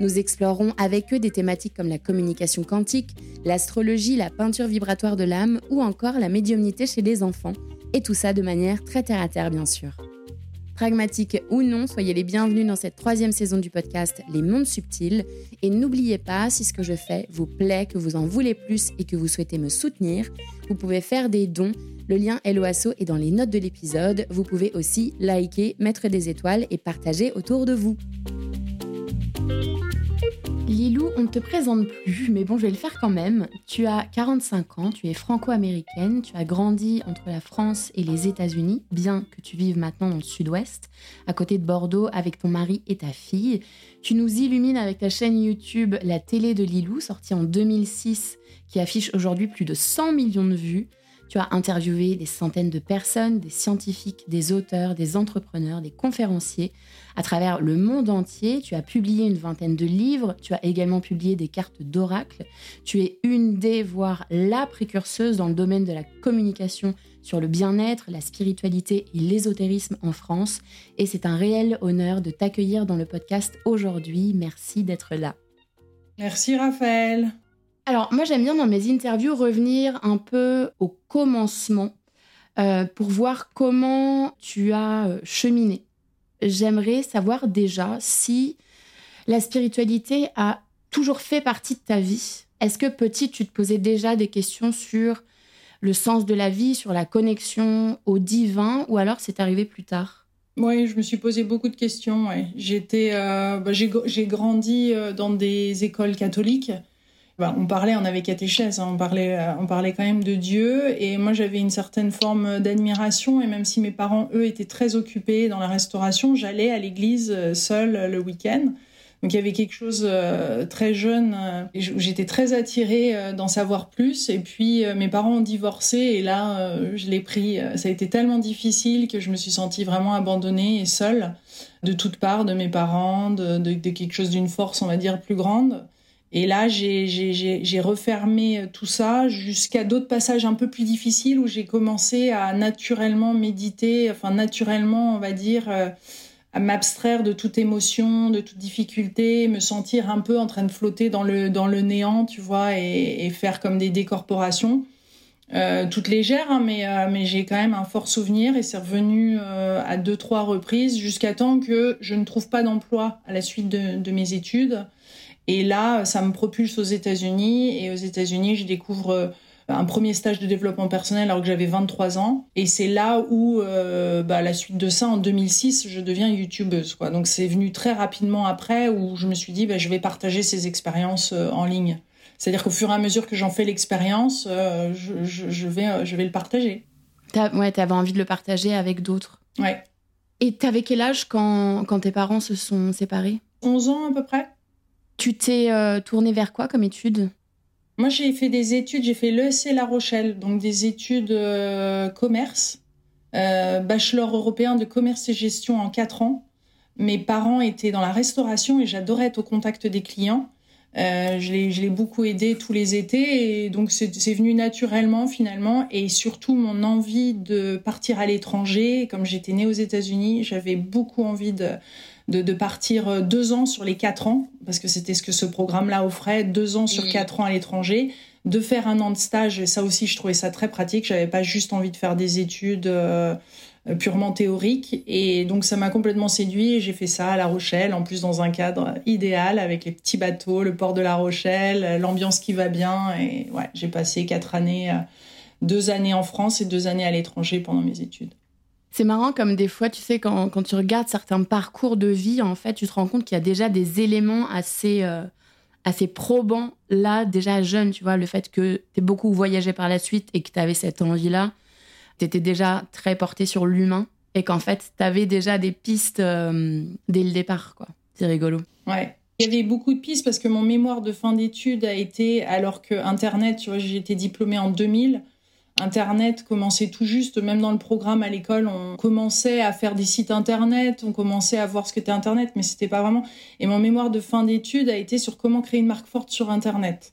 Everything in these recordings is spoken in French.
Nous explorerons avec eux des thématiques comme la communication quantique, l'astrologie, la peinture vibratoire de l'âme ou encore la médiumnité chez les enfants, et tout ça de manière très terre-à-terre bien sûr. Pragmatique ou non, soyez les bienvenus dans cette troisième saison du podcast Les Mondes Subtils. Et n'oubliez pas, si ce que je fais vous plaît, que vous en voulez plus et que vous souhaitez me soutenir, vous pouvez faire des dons. Le lien LOASO est dans les notes de l'épisode. Vous pouvez aussi liker, mettre des étoiles et partager autour de vous. Lilou, on ne te présente plus, mais bon, je vais le faire quand même. Tu as 45 ans, tu es franco-américaine, tu as grandi entre la France et les États-Unis, bien que tu vives maintenant dans le sud-ouest, à côté de Bordeaux avec ton mari et ta fille. Tu nous illumines avec ta chaîne YouTube La télé de Lilou, sortie en 2006, qui affiche aujourd'hui plus de 100 millions de vues. Tu as interviewé des centaines de personnes, des scientifiques, des auteurs, des entrepreneurs, des conférenciers à travers le monde entier. Tu as publié une vingtaine de livres, tu as également publié des cartes d'oracle. Tu es une des, voire la précurseuse dans le domaine de la communication sur le bien-être, la spiritualité et l'ésotérisme en France. Et c'est un réel honneur de t'accueillir dans le podcast aujourd'hui. Merci d'être là. Merci Raphaël. Alors moi j'aime bien dans mes interviews revenir un peu au commencement euh, pour voir comment tu as euh, cheminé. J'aimerais savoir déjà si la spiritualité a toujours fait partie de ta vie. Est-ce que petit tu te posais déjà des questions sur le sens de la vie, sur la connexion au divin ou alors c'est arrivé plus tard? Oui, je me suis posé beaucoup de questions. J'étais, euh, bah, j'ai grandi dans des écoles catholiques. Bah, on parlait, on avait catéchèse, hein, on parlait, euh, on parlait quand même de Dieu. Et moi, j'avais une certaine forme d'admiration. Et même si mes parents, eux, étaient très occupés dans la restauration, j'allais à l'église euh, seule euh, le week-end. Donc il y avait quelque chose très jeune où j'étais très attirée d'en savoir plus. Et puis mes parents ont divorcé et là je l'ai pris. Ça a été tellement difficile que je me suis sentie vraiment abandonnée et seule de toutes parts de mes parents, de, de quelque chose d'une force on va dire plus grande. Et là, j'ai refermé euh, tout ça jusqu'à d'autres passages un peu plus difficiles où j'ai commencé à naturellement méditer, enfin naturellement, on va dire, euh, à m'abstraire de toute émotion, de toute difficulté, me sentir un peu en train de flotter dans le, néant, tu vois, et, faire comme des décorporations. Euh, toutes légères, hein, mais, j'ai quand même un fort souvenir et c'est revenu à deux, trois reprises jusqu'à temps que je ne trouve pas d'emploi à la suite de mes études et là, ça me propulse aux États-Unis. Et aux États-Unis, je découvre euh, un premier stage de développement personnel alors que j'avais 23 ans. Et c'est là où, euh, bah, la suite de ça, en 2006, je deviens youtubeuse. Quoi. Donc c'est venu très rapidement après où je me suis dit, bah, je vais partager ces expériences euh, en ligne. C'est-à-dire qu'au fur et à mesure que j'en fais l'expérience, je, je, vais, je vais le partager. ouais, tu avais envie de le partager avec d'autres. Ouais. Et t'avais quel âge quand, quand tes parents se sont séparés? 11 ans à peu près. Tu t'es euh, tournée vers quoi comme études Moi, j'ai fait des études, j'ai fait l'ESC La Rochelle, donc des études euh, commerce, euh, bachelor européen de commerce et gestion en quatre ans. Mes parents étaient dans la restauration et j'adorais être au contact des clients. je l'ai beaucoup aidé tous les étés et donc c'est venu naturellement finalement et surtout mon envie de partir à l'étranger. Comme j'étais née aux États-Unis, j'avais beaucoup envie de de, partir euh, deux ans sur les quatre ans, parce que c'était ce que ce programme-là offrait, deux ans sur quatre ans à l'étranger, de faire un an de stage. Et ça aussi, je trouvais ça très pratique. J'avais pas juste envie de faire des études euh, purement théoriques. Et donc, ça m'a complètement séduit. Et j'ai fait ça à La Rochelle, en plus dans un cadre idéal, avec les petits bateaux, le port de La Rochelle, l'ambiance qui va bien. Et ouais, j'ai passé quatre années. Euh, deux années en France et deux années à l'étranger pendant mes études. C'est marrant comme des fois, tu sais, quand, quand, tu regardes certains parcours de vie, en fait, tu te rends compte qu'il y a déjà des éléments assez, euh, assez probants là, déjà jeune, tu vois, le fait que tu beaucoup voyagé par la suite et que tu avais cette envie-là, tu étais déjà très porté sur l'humain et qu'en fait, tu avais déjà des pistes euh, dès le départ, quoi. C'est rigolo. Ouais. Il y avait beaucoup de pistes parce que mon mémoire de fin d'études a été, alors que Internet, tu vois, j'ai été diplômée en 2000, Internet commençait tout juste, même dans le programme à l'école, on commençait à faire des sites Internet, on commençait à voir ce qu'était Internet, mais c'était pas vraiment. Et mon mémoire de fin d'études a été sur comment créer une marque forte sur Internet.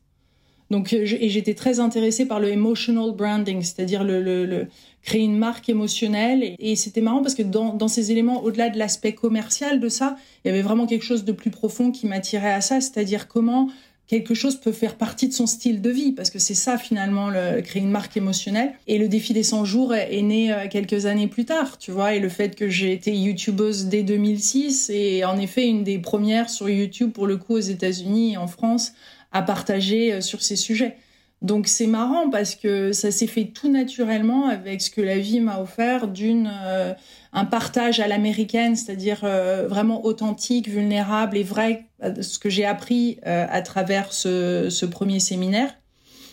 Donc, euh, et j'étais très intéressée par le emotional branding, c'est-à-dire le, créer une marque émotionnelle. Et, c'était marrant parce que dans ces éléments, au-delà de l'aspect commercial de ça, il y avait vraiment quelque chose de plus profond qui m'attirait à ça, c'est-à-dire comment quelque chose peut faire partie de son style de vie, parce que c'est ça finalement, le, créer une marque émotionnelle. Et le défi des 100 jours est, né euh, quelques années plus tard, tu vois, et le fait que j'ai été youtubeuse dès 2006 et en effet une des premières sur YouTube pour le coup aux États-Unis et en France à partager euh, sur ces sujets. Donc c'est marrant parce que ça s'est fait tout naturellement avec ce que la vie m'a offert d'une euh, un partage à l'américaine, c'est-à-dire euh, vraiment authentique, vulnérable et vrai, ce que j'ai appris euh, à travers ce, premier séminaire.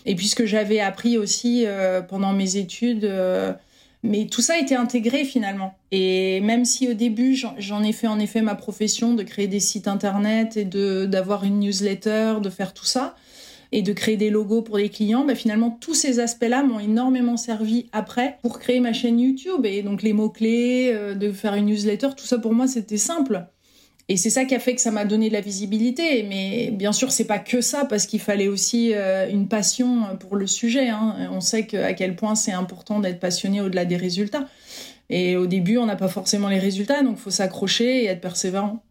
Et puis ce que j'avais appris aussi pendant mes études, mais tout ça a été intégré finalement. Et même si au début j'en ai fait en effet ma profession de créer des sites internet et d'avoir une newsletter, de faire tout ça, et de créer des logos pour les clients, bah, finalement, tous ces aspects-là m'ont énormément servi après pour créer ma chaîne YouTube. Et donc, les mots-clés, euh, de faire une newsletter, tout ça pour moi, c'était simple. Et c'est ça qui a fait que ça m'a donné de la visibilité. Mais bien sûr, c'est pas que ça, parce qu'il fallait aussi euh, une passion pour le sujet. Hein. On sait à quel point c'est important d'être passionné au-delà des résultats. Et au début, on n'a pas forcément les résultats, donc il faut s'accrocher et être persévérant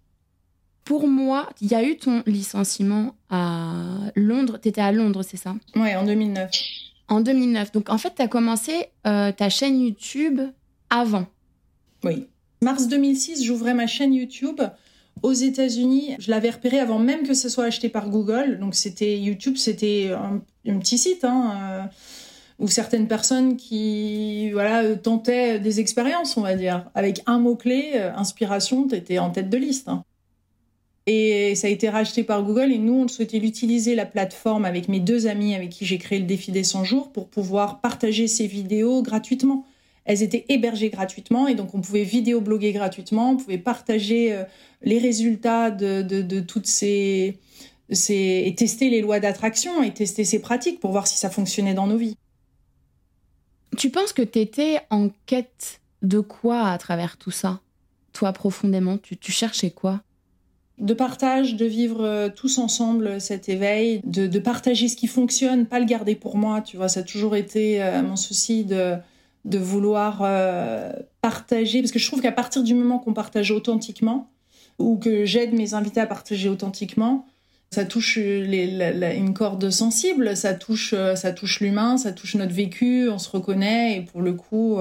pour moi, il y a eu ton licenciement à Londres. Tu étais à Londres, c'est ça? Ouais, en 2009. En 2009. Donc, en fait, tu as commencé euh, ta chaîne YouTube avant. Oui. Mars 2006, j'ouvrais ma chaîne YouTube aux États-Unis. Je l'avais repéré avant même que ce soit acheté par Google. Donc, c'était YouTube, c'était un, petit site. Hein, euh, où certaines personnes qui voilà tentaient des expériences, on va dire, avec un mot clé, euh, inspiration, tu étais en tête de liste. Hein. Et ça a été racheté par Google et nous, on souhaitait l'utiliser, la plateforme, avec mes deux amis avec qui j'ai créé le défi des 100 jours pour pouvoir partager ces vidéos gratuitement. Elles étaient hébergées gratuitement et donc on pouvait vidéo-bloguer gratuitement, on pouvait partager euh, les résultats de, toutes ces, et tester les lois d'attraction et tester ces pratiques pour voir si ça fonctionnait dans nos vies. Tu penses que tu étais en quête de quoi à travers tout ça? Toi, profondément, tu cherchais quoi? De partage, de vivre euh, tous ensemble cet éveil, de, partager ce qui fonctionne, pas le garder pour moi, tu vois, ça a toujours été euh, mon souci de, de vouloir euh, partager, parce que je trouve qu'à partir du moment qu'on partage authentiquement, ou que j'aide mes invités à partager authentiquement, ça touche une corde sensible, ça touche, ça touche l'humain, ça touche notre vécu, on se reconnaît, et pour le coup,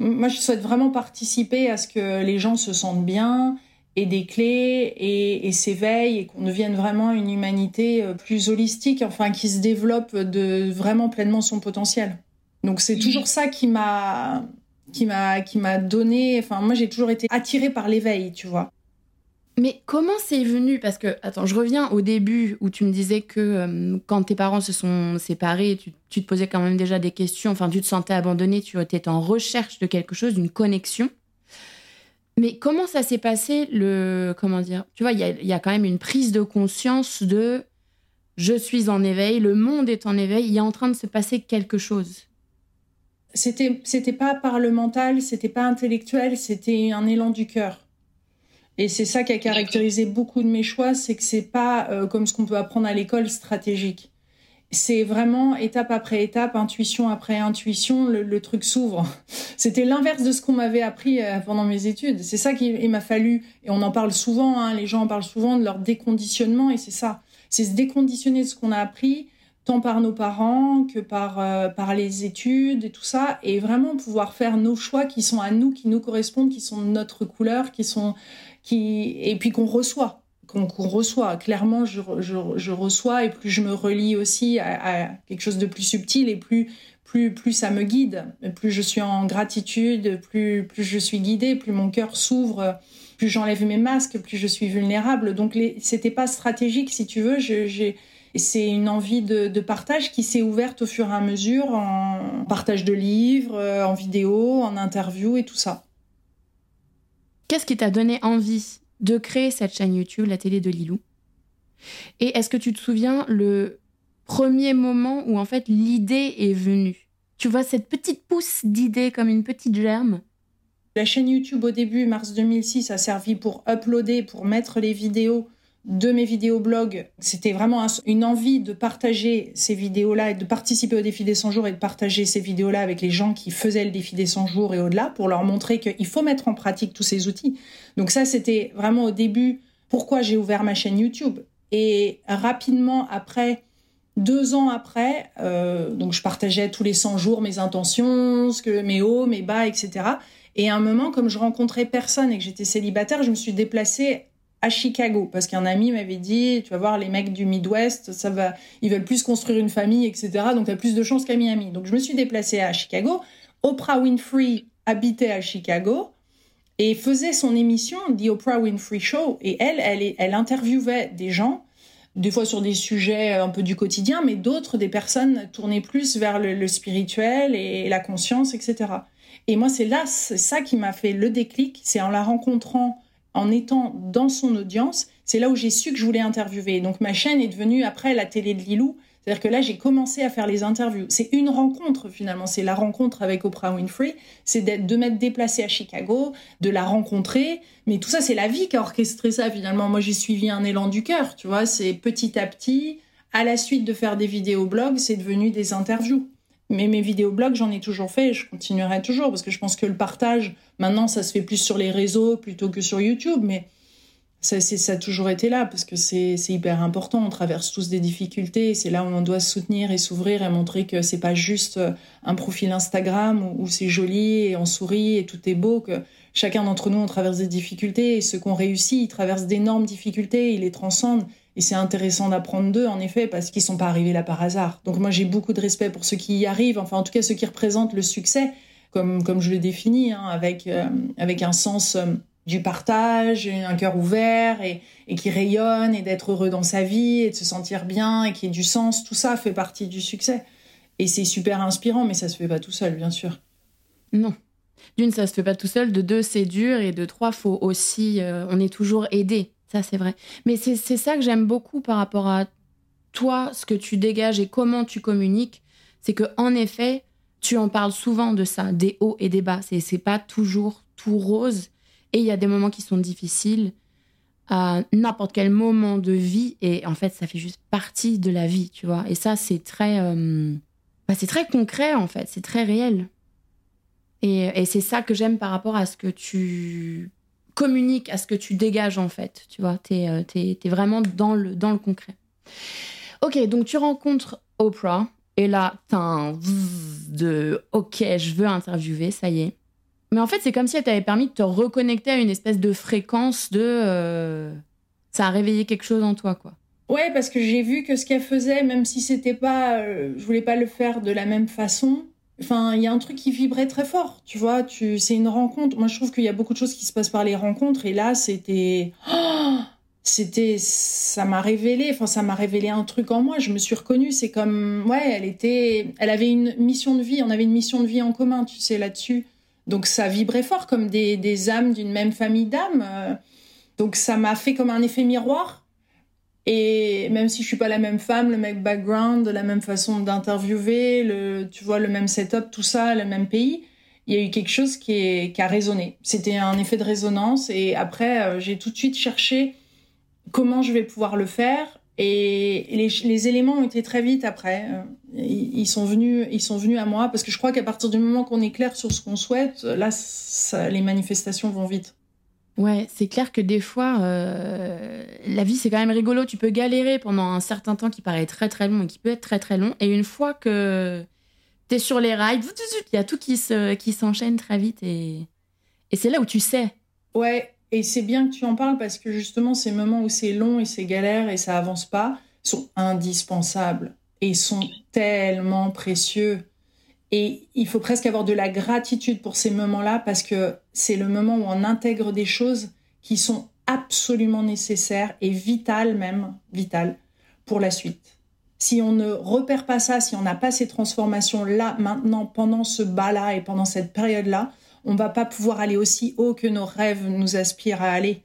moi je souhaite vraiment participer à ce que les gens se sentent bien, et des clés et, et s'éveille et qu'on devienne vraiment une humanité euh, plus holistique, enfin qui se développe de vraiment pleinement son potentiel. Donc c'est toujours ça qui m'a qui m'a qui m'a donné enfin moi j'ai toujours été attirée par l'éveil, tu vois. Mais comment c'est venu? Parce que, attends, je reviens au début où tu me disais que euh, quand tes parents se sont séparés, tu, tu, te posais quand même déjà des questions, enfin, tu te sentais abandonné, tu étais en recherche de quelque chose, d'une connexion. Mais comment ça s'est passé le comment dire Tu vois, il y a, quand même une prise de conscience de je suis en éveil, le monde est en éveil, il a en train de se passer quelque chose. C'était pas par c'était pas intellectuel, c'était un élan du cœur. Et c'est ça qui a caractérisé beaucoup de mes choix, c'est que c'est pas euh, comme ce qu'on peut apprendre à l'école stratégique c'est vraiment étape après étape, intuition après intuition, le, truc s'ouvre. C'était l'inverse de ce qu'on m'avait appris euh, pendant mes études. C'est ça qu'il m'a fallu, et on en parle souvent, hein, les gens en parlent souvent de leur déconditionnement, et c'est ça. C'est se déconditionner de ce qu'on a appris, tant par nos parents que par, euh, par les études et tout ça, et vraiment pouvoir faire nos choix qui sont à nous, qui nous correspondent, qui sont notre couleur, qui sont, qui, et puis qu'on reçoit qu'on reçoit. Clairement, je, reçois et plus je me relie aussi à, quelque chose de plus subtil et plus, plus, plus ça me guide. Plus je suis en gratitude, plus, plus je suis guidée, plus mon cœur s'ouvre, plus j'enlève mes masques, plus je suis vulnérable. Donc, c'était pas stratégique, si tu veux. C'est une envie de, de partage qui s'est ouverte au fur et à mesure en partage de livres, en vidéo, en interview et tout ça. Qu'est-ce qui t'a donné envie? De créer cette chaîne YouTube, la télé de Lilou. Et est-ce que tu te souviens le premier moment où en fait l'idée est venue? Tu vois cette petite pousse d'idée comme une petite germe? La chaîne YouTube au début, mars 2006, a servi pour uploader, pour mettre les vidéos de mes vidéos blog, c'était vraiment une envie de partager ces vidéos-là et de participer au défi des 100 jours et de partager ces vidéos-là avec les gens qui faisaient le défi des 100 jours et au-delà pour leur montrer qu'il faut mettre en pratique tous ces outils. Donc ça, c'était vraiment au début pourquoi j'ai ouvert ma chaîne YouTube. Et rapidement après, deux ans après, euh, donc je partageais tous les 100 jours mes intentions, mes hauts, mes bas, etc. Et à un moment, comme je rencontrais personne et que j'étais célibataire, je me suis déplacée à Chicago. Parce qu'un ami m'avait dit tu vas voir les mecs du Midwest ça va ils veulent plus construire une famille etc donc tu as plus de chances qu'à Miami. Donc je me suis déplacée à Chicago. Oprah Winfrey habitait à Chicago et faisait son émission The Oprah Winfrey Show. Et elle elle elle interviewait des gens des fois sur des sujets un peu du quotidien mais d'autres des personnes tournées plus vers le, le spirituel et la conscience etc et moi c'est là c'est ça qui m'a fait le déclic. C'est en la rencontrant en étant dans son audience, c'est là où j'ai su que je voulais interviewer. Donc ma chaîne est devenue après la télé de Lilou. C'est-à-dire que là, j'ai commencé à faire les interviews. C'est une rencontre finalement. C'est la rencontre avec Oprah Winfrey. C'est de m'être déplacée à Chicago, de la rencontrer. Mais tout ça, c'est la vie qui a orchestré ça finalement. Moi, j'ai suivi un élan du cœur. Tu vois, c'est petit à petit, à la suite de faire des vidéos blogs, c'est devenu des interviews. Mais mes vidéoblogs, j'en ai toujours fait et je continuerai toujours parce que je pense que le partage, maintenant, ça se fait plus sur les réseaux plutôt que sur YouTube. Mais ça, a toujours été là parce que c'est hyper important. On traverse tous des difficultés. C'est là où on doit se soutenir et s'ouvrir et montrer que c'est pas juste euh, un profil Instagram où, c'est joli et on sourit et tout est beau. Que chacun d'entre nous, on traverse des difficultés et ceux qui ont réussi, ils traversent d'énormes difficultés, ils les transcendent. Et c'est intéressant d'apprendre d'eux, en effet, parce qu'ils sont pas arrivés là par hasard. Donc moi, j'ai beaucoup de respect pour ceux qui y arrivent, enfin en tout cas ceux qui représentent le succès, comme, comme je l'ai défini, hein, avec, euh, avec un sens euh, du partage, un cœur ouvert et, et qui rayonne et d'être heureux dans sa vie et de se sentir bien et qui ait du sens. Tout ça fait partie du succès. Et c'est super inspirant, mais ça se fait pas tout seul, bien sûr. Non. D'une, ça se fait pas tout seul. De deux, c'est dur. Et de trois, faut aussi. Euh, on est toujours aidé. Ça, c'est vrai. Mais c'est ça que j'aime beaucoup par rapport à toi, ce que tu dégages et comment tu communiques. C'est que en effet, tu en parles souvent de ça, des hauts et des bas. C'est pas toujours tout rose. Et il y a des moments qui sont difficiles à n'importe quel moment de vie. Et en fait, ça fait juste partie de la vie, tu vois. Et ça, c'est très, euh, bah, c'est très concret, en fait. C'est très réel. Et, et c'est ça que j'aime par rapport à ce que tu communique à ce que tu dégages en fait. Tu vois, tu es, euh, vraiment dans le, dans le concret. Ok, donc tu rencontres Oprah et là, t'as un de ok, je veux interviewer, ça y est. Mais en fait, c'est comme si elle t'avait permis de te reconnecter à une espèce de fréquence de. Euh, ça a réveillé quelque chose en toi, quoi. Ouais, parce que j'ai vu que ce qu'elle faisait, même si c'était pas. Euh, je voulais pas le faire de la même façon, Enfin, il y a un truc qui vibrait très fort, tu vois. Tu, c'est une rencontre. Moi, je trouve qu'il y a beaucoup de choses qui se passent par les rencontres. Et là, c'était, oh, c'était, ça m'a révélé. Enfin, ça m'a révélé un truc en moi. Je me suis reconnue. C'est comme, ouais, elle était, elle avait une mission de vie. On avait une mission de vie en commun, tu sais, là-dessus. Donc, ça vibrait fort comme des, des âmes d'une même famille d'âmes. Donc, ça m'a fait comme un effet miroir. Et même si je suis pas la même femme, le même background, la même façon d'interviewer, le, tu vois, le même setup, tout ça, le même pays, il y a eu quelque chose qui, est, qui a résonné. C'était un effet de résonance. Et après, euh, j'ai tout de suite cherché comment je vais pouvoir le faire. Et les, les éléments ont été très vite après. Euh, ils, sont venus, ils sont venus à moi parce que je crois qu'à partir du moment qu'on est clair sur ce qu'on souhaite, là, ça, les manifestations vont vite. Ouais, c'est clair que des fois, euh, la vie, c'est quand même rigolo. Tu peux galérer pendant un certain temps qui paraît très très long et qui peut être très très long. Et une fois que tu es sur les rails, il y a tout qui, se, qui s'enchaîne très vite. Et, et c'est là où tu sais. Ouais, Et c'est bien que tu en parles parce que justement, ces moments où c'est long et c'est galère et ça avance pas sont indispensables et sont tellement précieux. Et il faut presque avoir de la gratitude pour ces moments-là parce que c'est le moment où on intègre des choses qui sont absolument nécessaires et vitales même, vitales pour la suite. Si on ne repère pas ça, si on n'a pas ces transformations-là, maintenant, pendant ce bas-là et pendant cette période-là, on va pas pouvoir aller aussi haut que nos rêves nous aspirent à aller.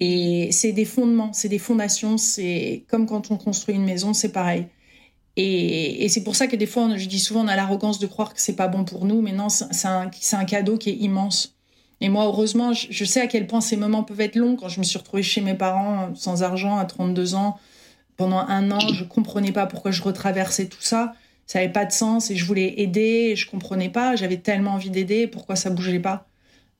Et c'est des fondements, c'est des fondations, c'est comme quand on construit une maison, c'est pareil. Et, c'est pour ça que des fois, je dis souvent, on a l'arrogance de croire que c'est pas bon pour nous, mais non, c'est un, cadeau qui est immense. Et moi, heureusement, je, sais à quel point ces moments peuvent être longs. Quand je me suis retrouvée chez mes parents sans argent à 32 ans, pendant un an, je comprenais pas pourquoi je retraversais tout ça. Ça n'avait pas de sens et je voulais aider et je comprenais pas. J'avais tellement envie d'aider, pourquoi ça bougeait pas?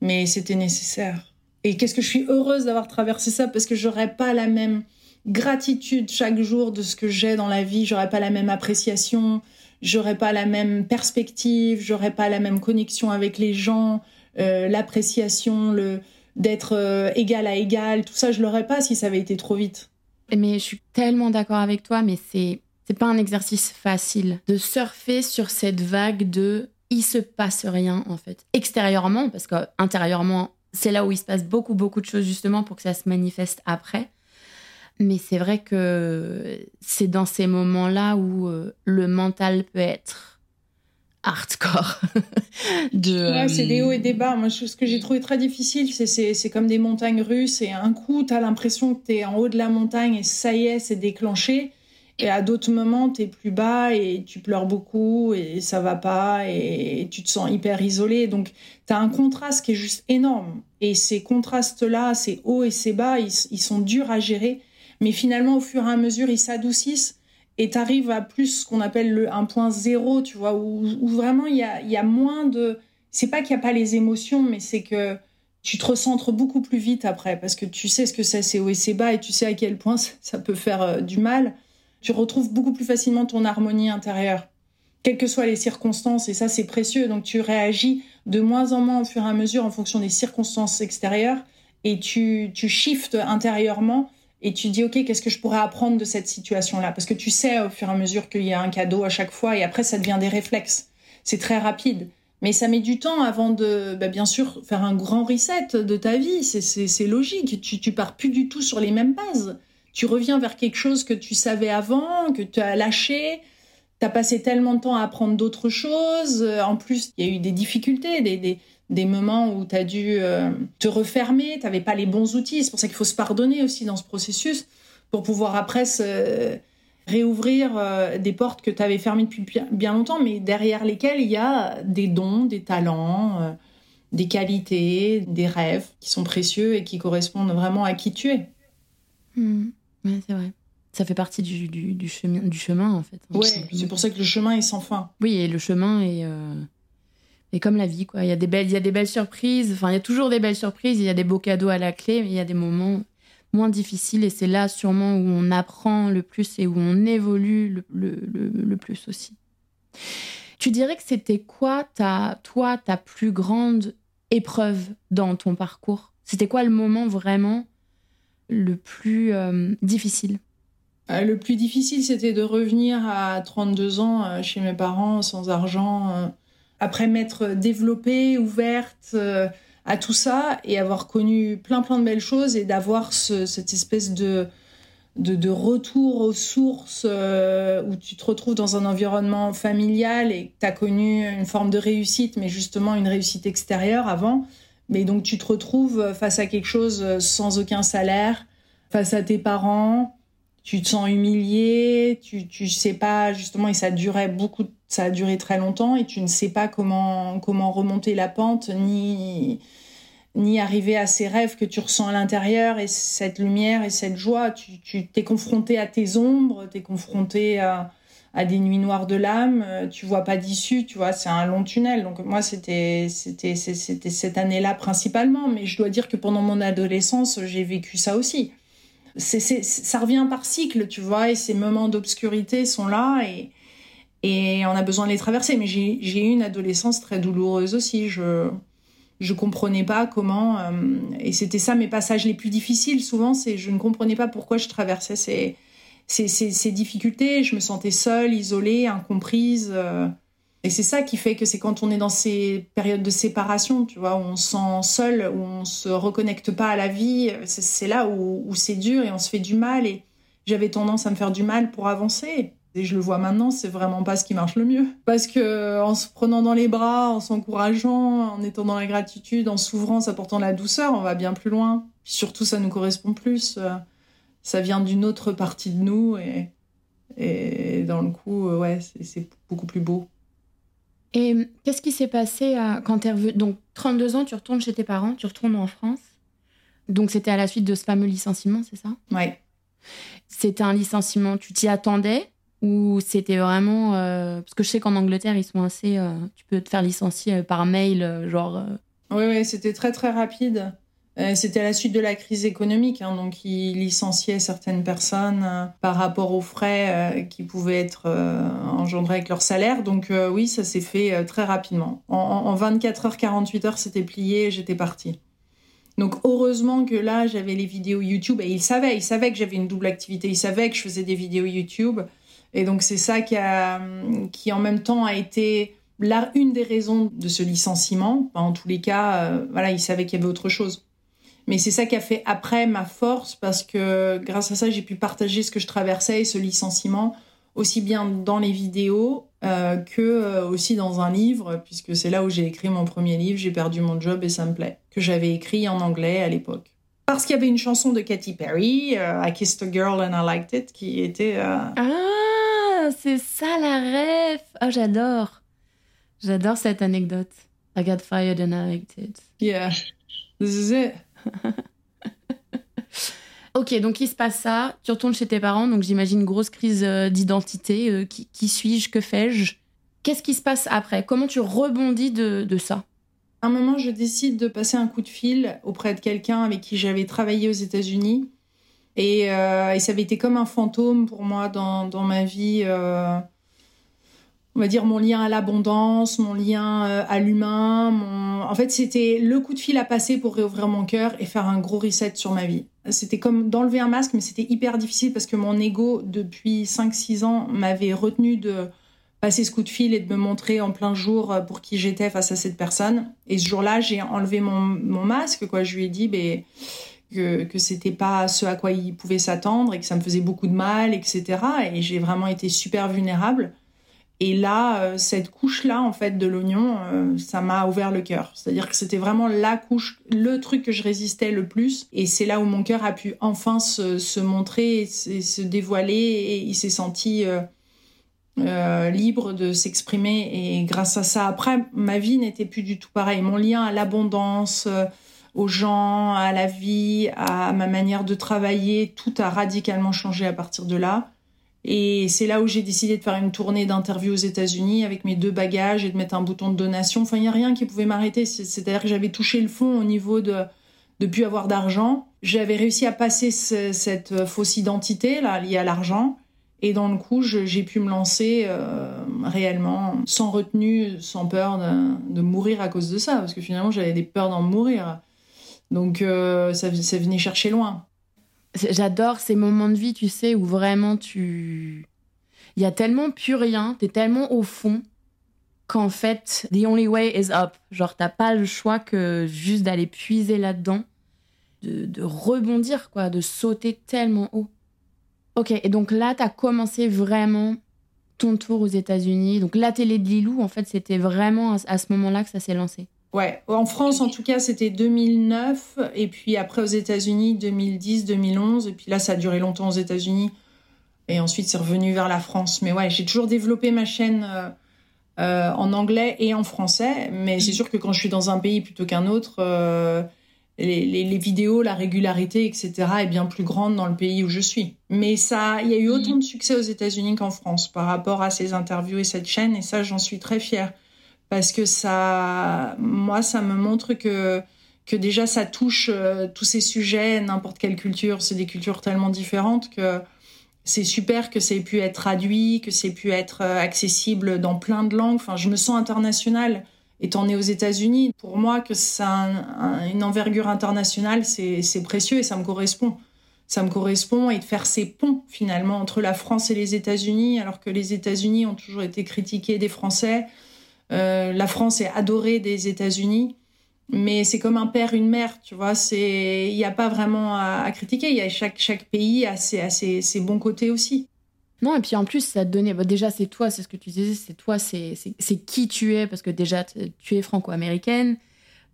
Mais c'était nécessaire. Et qu'est-ce que je suis heureuse d'avoir traversé ça? Parce que j'aurais pas la même gratitude chaque jour de ce que j'ai dans la vie, j'aurais pas la même appréciation, j'aurais pas la même perspective, j'aurais pas la même connexion avec les gens, euh, l'appréciation, le d'être euh, égal à égal, tout ça je l'aurais pas si ça avait été trop vite. Mais je suis tellement d'accord avec toi, mais c'est c'est pas un exercice facile de surfer sur cette vague de il se passe rien en fait extérieurement parce que intérieurement c'est là où il se passe beaucoup beaucoup de choses justement pour que ça se manifeste après. Mais c'est vrai que c'est dans ces moments-là où euh, le mental peut être hardcore. de, c'est des hauts et des bas. Moi, ce que j'ai trouvé très difficile, c'est comme des montagnes russes. Et un coup, tu as l'impression que tu es en haut de la montagne et ça y est, c'est déclenché. Et à d'autres moments, tu es plus bas et tu pleures beaucoup et ça va pas et tu te sens hyper isolé. Donc, tu as un contraste qui est juste énorme. Et ces contrastes-là, ces hauts et ces bas, ils, sont durs à gérer. Mais finalement, au fur et à mesure, ils s'adoucissent et tu arrives à plus ce qu'on appelle le 1.0, tu vois, où, vraiment il y a, y a, moins de. C'est pas qu'il n'y a pas les émotions, mais c'est que tu te recentres beaucoup plus vite après parce que tu sais ce que c'est, c'est haut et c'est bas et tu sais à quel point ça peut faire euh, du mal. Tu retrouves beaucoup plus facilement ton harmonie intérieure, quelles que soient les circonstances, et ça c'est précieux. Donc tu réagis de moins en moins au fur et à mesure en fonction des circonstances extérieures et tu, tu shiftes intérieurement et tu dis ok qu'est-ce que je pourrais apprendre de cette situation là parce que tu sais au fur et à mesure qu'il y a un cadeau à chaque fois et après ça devient des réflexes. C'est très rapide. Mais ça met du temps avant de bah, bien sûr faire un grand reset de ta vie. C'est logique. Tu, tu pars plus du tout sur les mêmes bases tu reviens vers quelque chose que tu savais avant que tu as lâché tu as passé tellement de temps à apprendre d'autres choses en plus il y a eu des difficultés des, des des moments où tu as dû euh, te refermer, tu n'avais pas les bons outils. C'est pour ça qu'il faut se pardonner aussi dans ce processus pour pouvoir après se réouvrir euh, des portes que tu avais fermées depuis bien longtemps, mais derrière lesquelles il y a des dons, des talents, euh, des qualités, des rêves qui sont précieux et qui correspondent vraiment à qui tu es. Mmh. C'est vrai. Ça fait partie du, du, chemin, du chemin, en fait. Oui, c'est pour ça que le chemin est sans fin. Oui, et le chemin est et comme la vie, quoi. Il y a des belles, il y a des belles surprises. Enfin, il y a toujours des belles surprises. Il y a des beaux cadeaux à la clé, mais il y a des moments moins difficiles. Et c'est là, sûrement, où on apprend le plus et où on évolue le, le, le, plus aussi. Tu dirais que c'était quoi, ta, toi, ta plus grande épreuve dans ton parcours? C'était quoi le moment vraiment le plus euh, difficile euh, Le plus difficile, c'était de revenir à 32 ans euh, chez mes parents sans argent après m'être développée, ouverte à tout ça et avoir connu plein plein de belles choses et d'avoir cette espèce de, de, retour aux sources où tu te retrouves dans un environnement familial et que tu as connu une forme de réussite, mais justement une réussite extérieure avant. Mais donc tu te retrouves face à quelque chose sans aucun salaire, face à tes parents, tu te sens humilié, tu, tu sais pas, justement, et ça durait beaucoup, ça a duré très longtemps, et tu ne sais pas comment, comment remonter la pente, ni, ni arriver à ces rêves que tu ressens à l'intérieur, et cette lumière et cette joie. Tu, tu t'es confronté à tes ombres, t'es confronté à, à des nuits noires de l'âme, tu vois pas d'issue, tu vois, c'est un long tunnel. Donc moi, c'était, c'était, c'était cette année-là principalement, mais je dois dire que pendant mon adolescence, j'ai vécu ça aussi c'est, ça revient par cycle, tu vois, et ces moments d'obscurité sont là et, et on a besoin de les traverser. Mais j'ai, eu une adolescence très douloureuse aussi. Je, je comprenais pas comment et c'était ça mes passages les plus difficiles souvent c'est je ne comprenais pas pourquoi je traversais ces ces, difficultés je me sentais seule isolée incomprise et c'est ça qui fait que c'est quand on est dans ces périodes de séparation, tu vois, où on se sent seul, où on se reconnecte pas à la vie, c'est là où, c'est dur et on se fait du mal. Et j'avais tendance à me faire du mal pour avancer. Et je le vois maintenant, c'est vraiment pas ce qui marche le mieux. Parce que en se prenant dans les bras, en s'encourageant, en étant dans la gratitude, en s'ouvrant, apportant la douceur, on va bien plus loin. surtout, ça nous correspond plus. Ça vient d'une autre partie de nous et, et dans le coup, ouais, c'est beaucoup plus beau. Et qu'est-ce qui s'est passé quand tu es revenu Donc, 32 ans, tu retournes chez tes parents, tu retournes en France. Donc, c'était à la suite de ce fameux licenciement, c'est ça? Ouais. C'était un licenciement, tu t'y attendais Ou c'était vraiment. Euh, parce que je sais qu'en Angleterre, ils sont assez. Euh, tu peux te faire licencier euh, par mail, genre. Oui, oui, c'était très, très rapide. Euh, c'était à la suite de la crise économique, hein, donc ils licenciaient certaines personnes euh, par rapport aux frais euh, qui pouvaient être engendrés avec leur salaire. Donc oui, ça s'est fait très rapidement. En, 24 heures, 48 heures, c'était plié, j'étais partie. Donc heureusement que là, j'avais les vidéos YouTube et ils savaient, ils savaient que j'avais une double activité, ils savaient que je faisais des vidéos YouTube. Et donc c'est ça qui, qui en même temps a été là une des raisons de ce licenciement. En tous les cas, voilà, ils savaient qu'il y avait autre chose. Mais c'est ça qui a fait après ma force parce que grâce à ça, j'ai pu partager ce que je traversais et ce licenciement aussi bien dans les vidéos euh, que euh, aussi dans un livre, puisque c'est là où j'ai écrit mon premier livre, J'ai perdu mon job et ça me plaît, que j'avais écrit en anglais à l'époque. Parce qu'il y avait une chanson de Katy Perry, euh, I Kissed a Girl and I Liked It, qui était... Ah, c'est ça la ref Oh, j'adore. J'adore cette anecdote. I got fired and I liked it. Yeah, this is it. ok, donc il se passe ça, tu retournes chez tes parents, donc j'imagine grosse crise euh, d'identité. Euh, qui, suis-je Que fais-je? Qu'est-ce qui se passe après? Comment tu rebondis de, ça? À un moment, je décide de passer un coup de fil auprès de quelqu'un avec qui j'avais travaillé aux États-Unis. Et, euh, ça avait été comme un fantôme pour moi dans, ma vie on va dire mon lien à l'abondance, mon lien euh, à l'humain. Mon... En fait, c'était le coup de fil à passer pour réouvrir mon cœur et faire un gros reset sur ma vie. C'était comme d'enlever un masque, mais c'était hyper difficile parce que mon ego, depuis 5-6 ans, m'avait retenu de passer ce coup de fil et de me montrer en plein jour euh, pour qui j'étais face à cette personne. Et ce jour-là, j'ai enlevé mon, masque, quoi. Je lui ai dit, ben, que, que c'était pas ce à quoi il pouvait s'attendre et que ça me faisait beaucoup de mal, etc. Et j'ai vraiment été super vulnérable. Et là, euh, cette couche-là, en fait, de l'oignon, euh, ça m'a ouvert le cœur. C'est-à-dire que c'était vraiment la couche, le truc que je résistais le plus. Et c'est là où mon cœur a pu enfin se, montrer et se, dévoiler. Et il s'est senti euh, libre de s'exprimer. Et grâce à ça, après, ma vie n'était plus du tout pareille. Mon lien à l'abondance, aux gens, à la vie, à ma manière de travailler, tout a radicalement changé à partir de là. Et c'est là où j'ai décidé de faire une tournée d'interviews aux États-Unis avec mes deux bagages et de mettre un bouton de donation. Enfin, il n'y a rien qui pouvait m'arrêter. C'est-à-dire que j'avais touché le fond au niveau de ne plus avoir d'argent. J'avais réussi à passer cette fausse identité là liée à l'argent. Et dans le coup, j'ai pu me lancer euh, réellement sans retenue, sans peur de, mourir à cause de ça. Parce que finalement, j'avais des peurs d'en mourir. Donc, euh, ça, ça venait chercher loin. J'adore ces moments de vie, tu sais, où vraiment tu. Il y a tellement plus rien, t'es tellement au fond qu'en fait, the only way is up. Genre, t'as pas le choix que juste d'aller puiser là-dedans, de, rebondir, quoi, de sauter tellement haut. Ok, et donc là, t'as commencé vraiment ton tour aux États-Unis. Donc la télé de Lilou, en fait, c'était vraiment à ce moment-là que ça s'est lancé. Ouais, en France en tout cas c'était 2009 et puis après aux États-Unis 2010, 2011 et puis là ça a duré longtemps aux États-Unis et ensuite c'est revenu vers la France. Mais ouais, j'ai toujours développé ma chaîne euh, euh, en anglais et en français, mais c'est sûr que quand je suis dans un pays plutôt qu'un autre, euh, les, vidéos, la régularité, etc. est bien plus grande dans le pays où je suis. Mais ça, il y a eu autant de succès aux États-Unis qu'en France par rapport à ces interviews et cette chaîne et ça j'en suis très fière parce que ça, moi, ça me montre que déjà ça touche euh, tous ces sujets, n'importe quelle culture, c'est des cultures tellement différentes que c'est super que ça ait pu être traduit, que ça ait pu être euh, accessible dans plein de langues. Enfin, je me sens internationale étant né aux États-Unis, pour moi, que ça a une envergure internationale, c'est précieux et ça me correspond. Ça me correspond et de faire ces ponts finalement entre la France et les États-Unis, alors que les États-Unis ont toujours été critiqués des Français. Euh, la France est adorée des États-Unis, mais c'est comme un père, une mère, tu vois. C'est, il n'y a pas vraiment à, critiquer. Il y a chaque chaque pays a ses, ses, bons côtés aussi. Non, et puis en plus, ça te donnait. déjà, c'est toi, c'est ce que tu disais, c'est toi, c'est qui tu es, parce que déjà, tu es franco-américaine.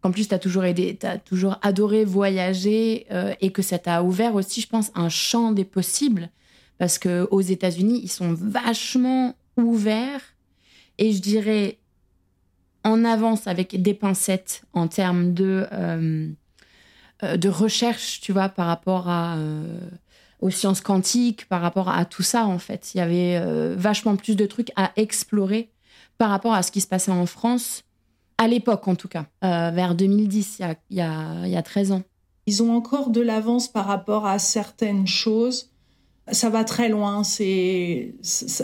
En plus, tu as toujours aidé, toujours adoré voyager euh, et que ça t'a ouvert aussi, je pense, un champ des possibles. Parce qu'aux États-Unis, ils sont vachement ouverts et je dirais en avance avec des pincettes en termes de, euh, euh, de recherche, tu vois, par rapport à aux sciences quantiques, par rapport à tout ça, en fait. Il y avait euh, vachement plus de trucs à explorer par rapport à ce qui se passait en France, à l'époque en tout cas, euh, vers 2010, il y, a, il, y a, 13 ans. Ils ont encore de l'avance par rapport à certaines choses. Ça va très loin, c'est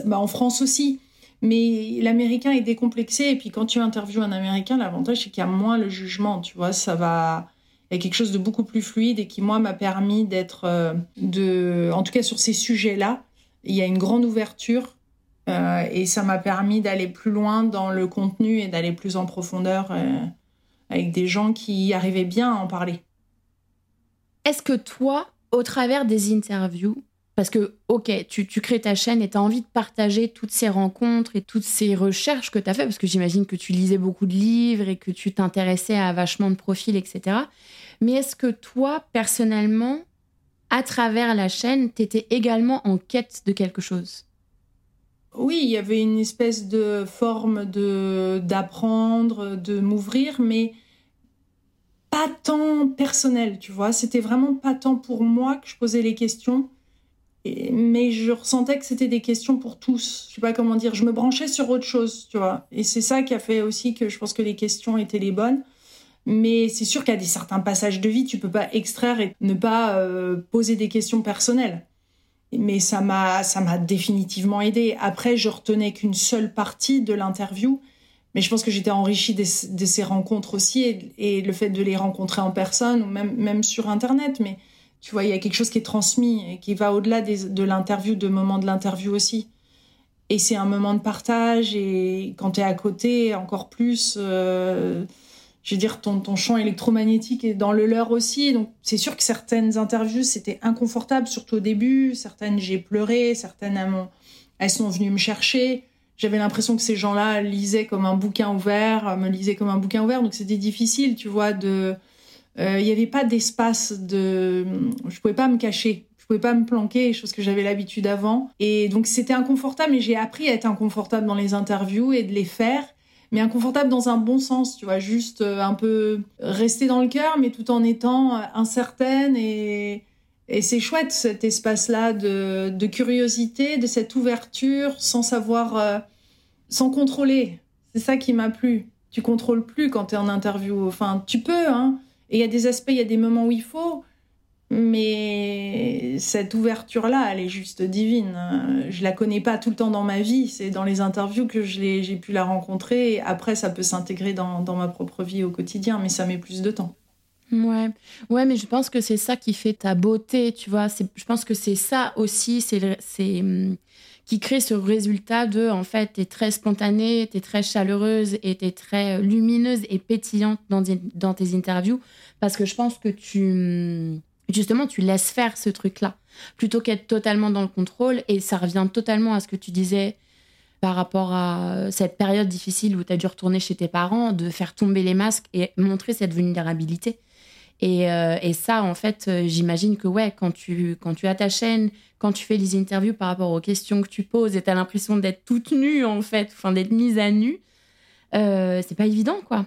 bah, en France aussi. Mais l'américain est décomplexé et puis quand tu interviews un américain, l'avantage c'est qu'il y a moins le jugement, tu vois, ça va il y a quelque chose de beaucoup plus fluide et qui, moi, m'a permis d'être, euh, de, en tout cas sur ces sujets-là, il y a une grande ouverture euh, et ça m'a permis d'aller plus loin dans le contenu et d'aller plus en profondeur euh, avec des gens qui arrivaient bien à en parler. Est-ce que toi, au travers des interviews, parce que, ok, tu, crées ta chaîne et tu as envie de partager toutes ces rencontres et toutes ces recherches que tu as fait, parce que j'imagine que tu lisais beaucoup de livres et que tu t'intéressais à vachement de profils, etc. Mais est-ce que toi, personnellement, à travers la chaîne, tu étais également en quête de quelque chose? Oui, il y avait une espèce de forme de d'apprendre, de m'ouvrir, mais pas tant personnel, tu vois. C'était vraiment pas tant pour moi que je posais les questions, mais je ressentais que c'était des questions pour tous. Je sais pas comment dire. Je me branchais sur autre chose, tu vois. Et c'est ça qui a fait aussi que je pense que les questions étaient les bonnes. Mais c'est sûr qu'à des certains passages de vie, tu peux pas extraire et ne pas euh, poser des questions personnelles. Mais ça m'a, ça m'a définitivement aidé. Après, je retenais qu'une seule partie de l'interview, mais je pense que j'étais enrichie de, ces rencontres aussi et, le fait de les rencontrer en personne ou même, même sur Internet. Mais tu vois, il y a quelque chose qui est transmis et qui va au-delà de l'interview, de moment de l'interview aussi. Et c'est un moment de partage et quand tu es à côté, encore plus. Euh, je veux dire, ton, ton champ électromagnétique est dans le leur aussi. Donc, c'est sûr que certaines interviews, c'était inconfortable, surtout au début. Certaines, j'ai pleuré. Certaines, elles, sont venues me chercher. J'avais l'impression que ces gens-là lisaient comme un bouquin ouvert, me lisaient comme un bouquin ouvert. Donc, c'était difficile, tu vois, de... Euh, il n'y avait pas d'espace de... Je pouvais pas me cacher. Je pouvais pas me planquer, chose que j'avais l'habitude avant. Et donc, c'était inconfortable, mais j'ai appris à être inconfortable dans les interviews et de les faire mais inconfortable dans un bon sens, tu vois, juste euh, un peu rester dans le cœur, mais tout en étant euh, incertaine et, c'est chouette cet espace-là de, curiosité, de cette ouverture, sans savoir, sans contrôler. C'est ça qui m'a plu. Tu contrôles plus quand tu es en interview. Enfin, tu peux, hein. Et il y a des aspects, il y a des moments où il faut, mais cette ouverture-là, elle est juste divine. Je la connais pas tout le temps dans ma vie. C'est dans les interviews que j'ai pu la rencontrer. après, ça peut s'intégrer dans, ma propre vie au quotidien, mais ça met plus de temps. Ouais, ouais, mais je pense que c'est ça qui fait ta beauté, tu vois. Je pense que c'est ça aussi, c'est hum, qui crée ce résultat de, en fait, t'es très spontanée, t'es très chaleureuse et t'es très lumineuse et pétillante dans, dans tes interviews, parce que je pense que tu hum, justement, tu laisses faire ce truc-là, plutôt qu'être totalement dans le contrôle. Et ça revient totalement à ce que tu disais par rapport à cette période difficile où tu as dû retourner chez tes parents, de faire tomber les masques et montrer cette vulnérabilité. Et, euh, ça, en fait, euh, j'imagine que ouais, quand tu, quand tu as ta chaîne, quand tu fais les interviews par rapport aux questions que tu poses et tu as l'impression d'être toute nue, en fait, enfin d'être mise à nu, euh, c'est pas évident, quoi.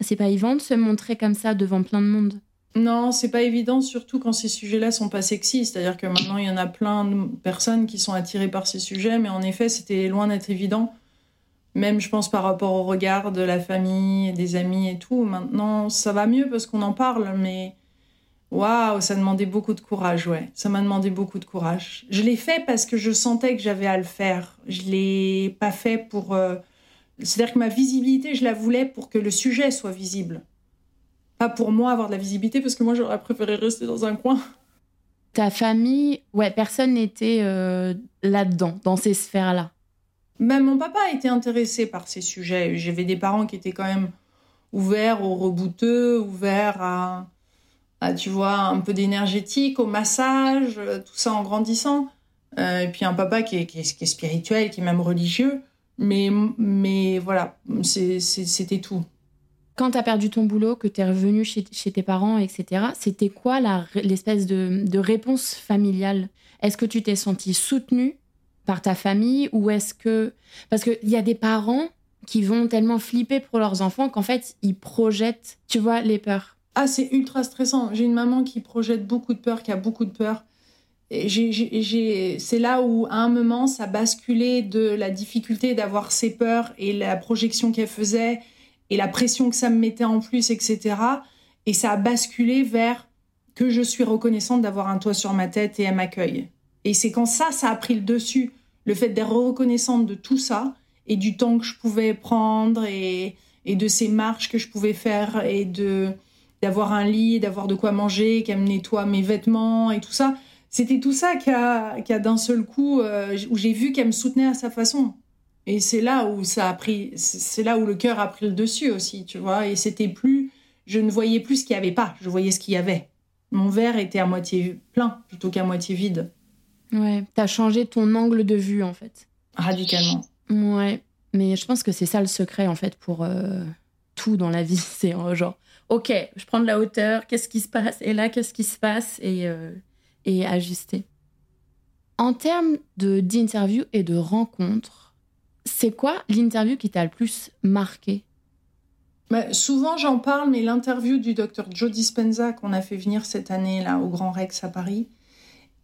C'est pas évident de se montrer comme ça devant plein de monde. Non, c'est pas évident, surtout quand ces sujets-là sont pas sexy. C'est-à-dire que maintenant, il y en a plein de personnes qui sont attirées par ces sujets, mais en effet, c'était loin d'être évident. Même, je pense, par rapport au regard de la famille, des amis et tout. Maintenant, ça va mieux parce qu'on en parle, mais waouh, ça demandait beaucoup de courage, ouais. Ça m'a demandé beaucoup de courage. Je l'ai fait parce que je sentais que j'avais à le faire. Je l'ai pas fait pour. Euh, C'est-à-dire que ma visibilité, je la voulais pour que le sujet soit visible. Pas pour moi avoir de la visibilité, parce que moi, j'aurais préféré rester dans un coin. Ta famille, ouais, personne n'était euh, là-dedans, dans ces sphères-là. Même mon papa était intéressé par ces sujets. J'avais des parents qui étaient quand même ouverts au rebouteux, ouverts à, tu vois, un peu d'énergétique, au massage, euh, tout ça en grandissant. Euh, et puis un papa qui est, qui, est, spirituel, qui est même religieux. Mais, mais voilà, c'était tout. Quand tu as perdu ton boulot, que tu es revenu chez, chez, tes parents, etc., c'était quoi l'espèce de, de, réponse familiale? Est-ce que tu t'es senti soutenue? Par ta famille ou est-ce que... Parce qu'il y a des parents qui vont tellement flipper pour leurs enfants qu'en fait, ils projettent, tu vois, les peurs. Ah, c'est ultra stressant. J'ai une maman qui projette beaucoup de peur, qui a beaucoup de peur. C'est là où, à un moment, ça basculait de la difficulté d'avoir ces peurs et la projection qu'elle faisait et la pression que ça me mettait en plus, etc. Et ça a basculé vers que je suis reconnaissante d'avoir un toit sur ma tête et elle m'accueille. Et c'est quand ça, ça a pris le dessus, le fait d'être reconnaissante de tout ça et du temps que je pouvais prendre et, de ces marches que je pouvais faire et de d'avoir un lit, d'avoir de quoi manger, qu'elle me nettoie mes vêtements et tout ça. C'était tout ça qui a, qui a d'un seul coup, euh, où j'ai vu qu'elle me soutenait à sa façon. Et c'est là où ça a pris, c'est là où le cœur a pris le dessus aussi, tu vois. Et c'était plus, je ne voyais plus ce qu'il n'y avait pas, je voyais ce qu'il y avait. Mon verre était à moitié plein plutôt qu'à moitié vide. Ouais, t'as changé ton angle de vue en fait. Radicalement. Ouais, mais je pense que c'est ça le secret en fait pour euh, tout dans la vie. C'est euh, genre, ok, je prends de la hauteur, qu'est-ce qui se passe? Et là, qu'est-ce qui se passe? Et, euh, et ajuster. En termes de d'interview et de rencontres, c'est quoi l'interview qui t'a le plus marqué? Bah, souvent j'en parle, mais l'interview du docteur Joe Dispenza qu'on a fait venir cette année là au Grand Rex à Paris,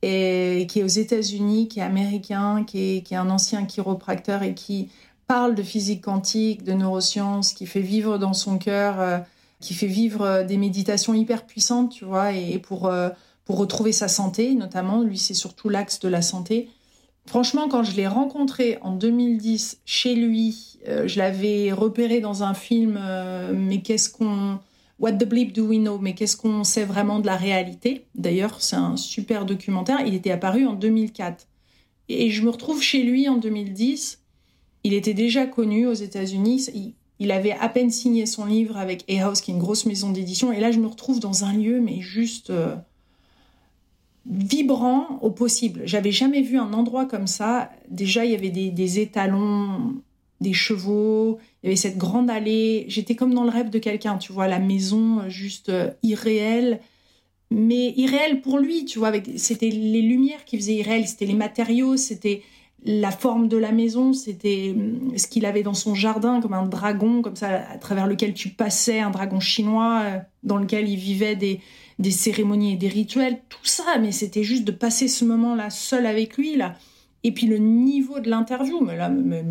et qui est aux États-Unis, qui est américain, qui est, qui est un ancien chiropracteur et qui parle de physique quantique, de neurosciences, qui fait vivre dans son cœur, euh, qui fait vivre euh, des méditations hyper puissantes, tu vois, et, pour, euh, pour retrouver sa santé, notamment. Lui, c'est surtout l'axe de la santé. Franchement, quand je l'ai rencontré en 2010 chez lui, je l'avais repéré dans un film, mais qu'est-ce qu'on What the bleep do we know Mais qu'est-ce qu'on sait vraiment de la réalité? D'ailleurs, c'est un super documentaire. Il était apparu en 2004. Et je me retrouve chez lui en 2010. Il était déjà connu aux États-Unis. Il, avait à peine signé son livre avec A House, qui est une grosse maison d'édition. Et là, je me retrouve dans un lieu, mais juste euh, vibrant au possible. J'avais jamais vu un endroit comme ça. Déjà, il y avait des étalons des chevaux, il y avait cette grande allée. J'étais comme dans le rêve de quelqu'un, tu vois, la maison euh, juste euh, irréelle, mais irréelle pour lui, tu vois. C'était les lumières qui faisaient irréel, c'était les matériaux, c'était la forme de la maison, c'était hum, ce qu'il avait dans son jardin, comme un dragon, comme ça, à travers lequel tu passais, un dragon chinois, euh, dans lequel il vivait des, des cérémonies et des rituels, tout ça, mais c'était juste de passer ce moment-là seul avec lui, là. Et puis le niveau de l'interview, mais là, mais,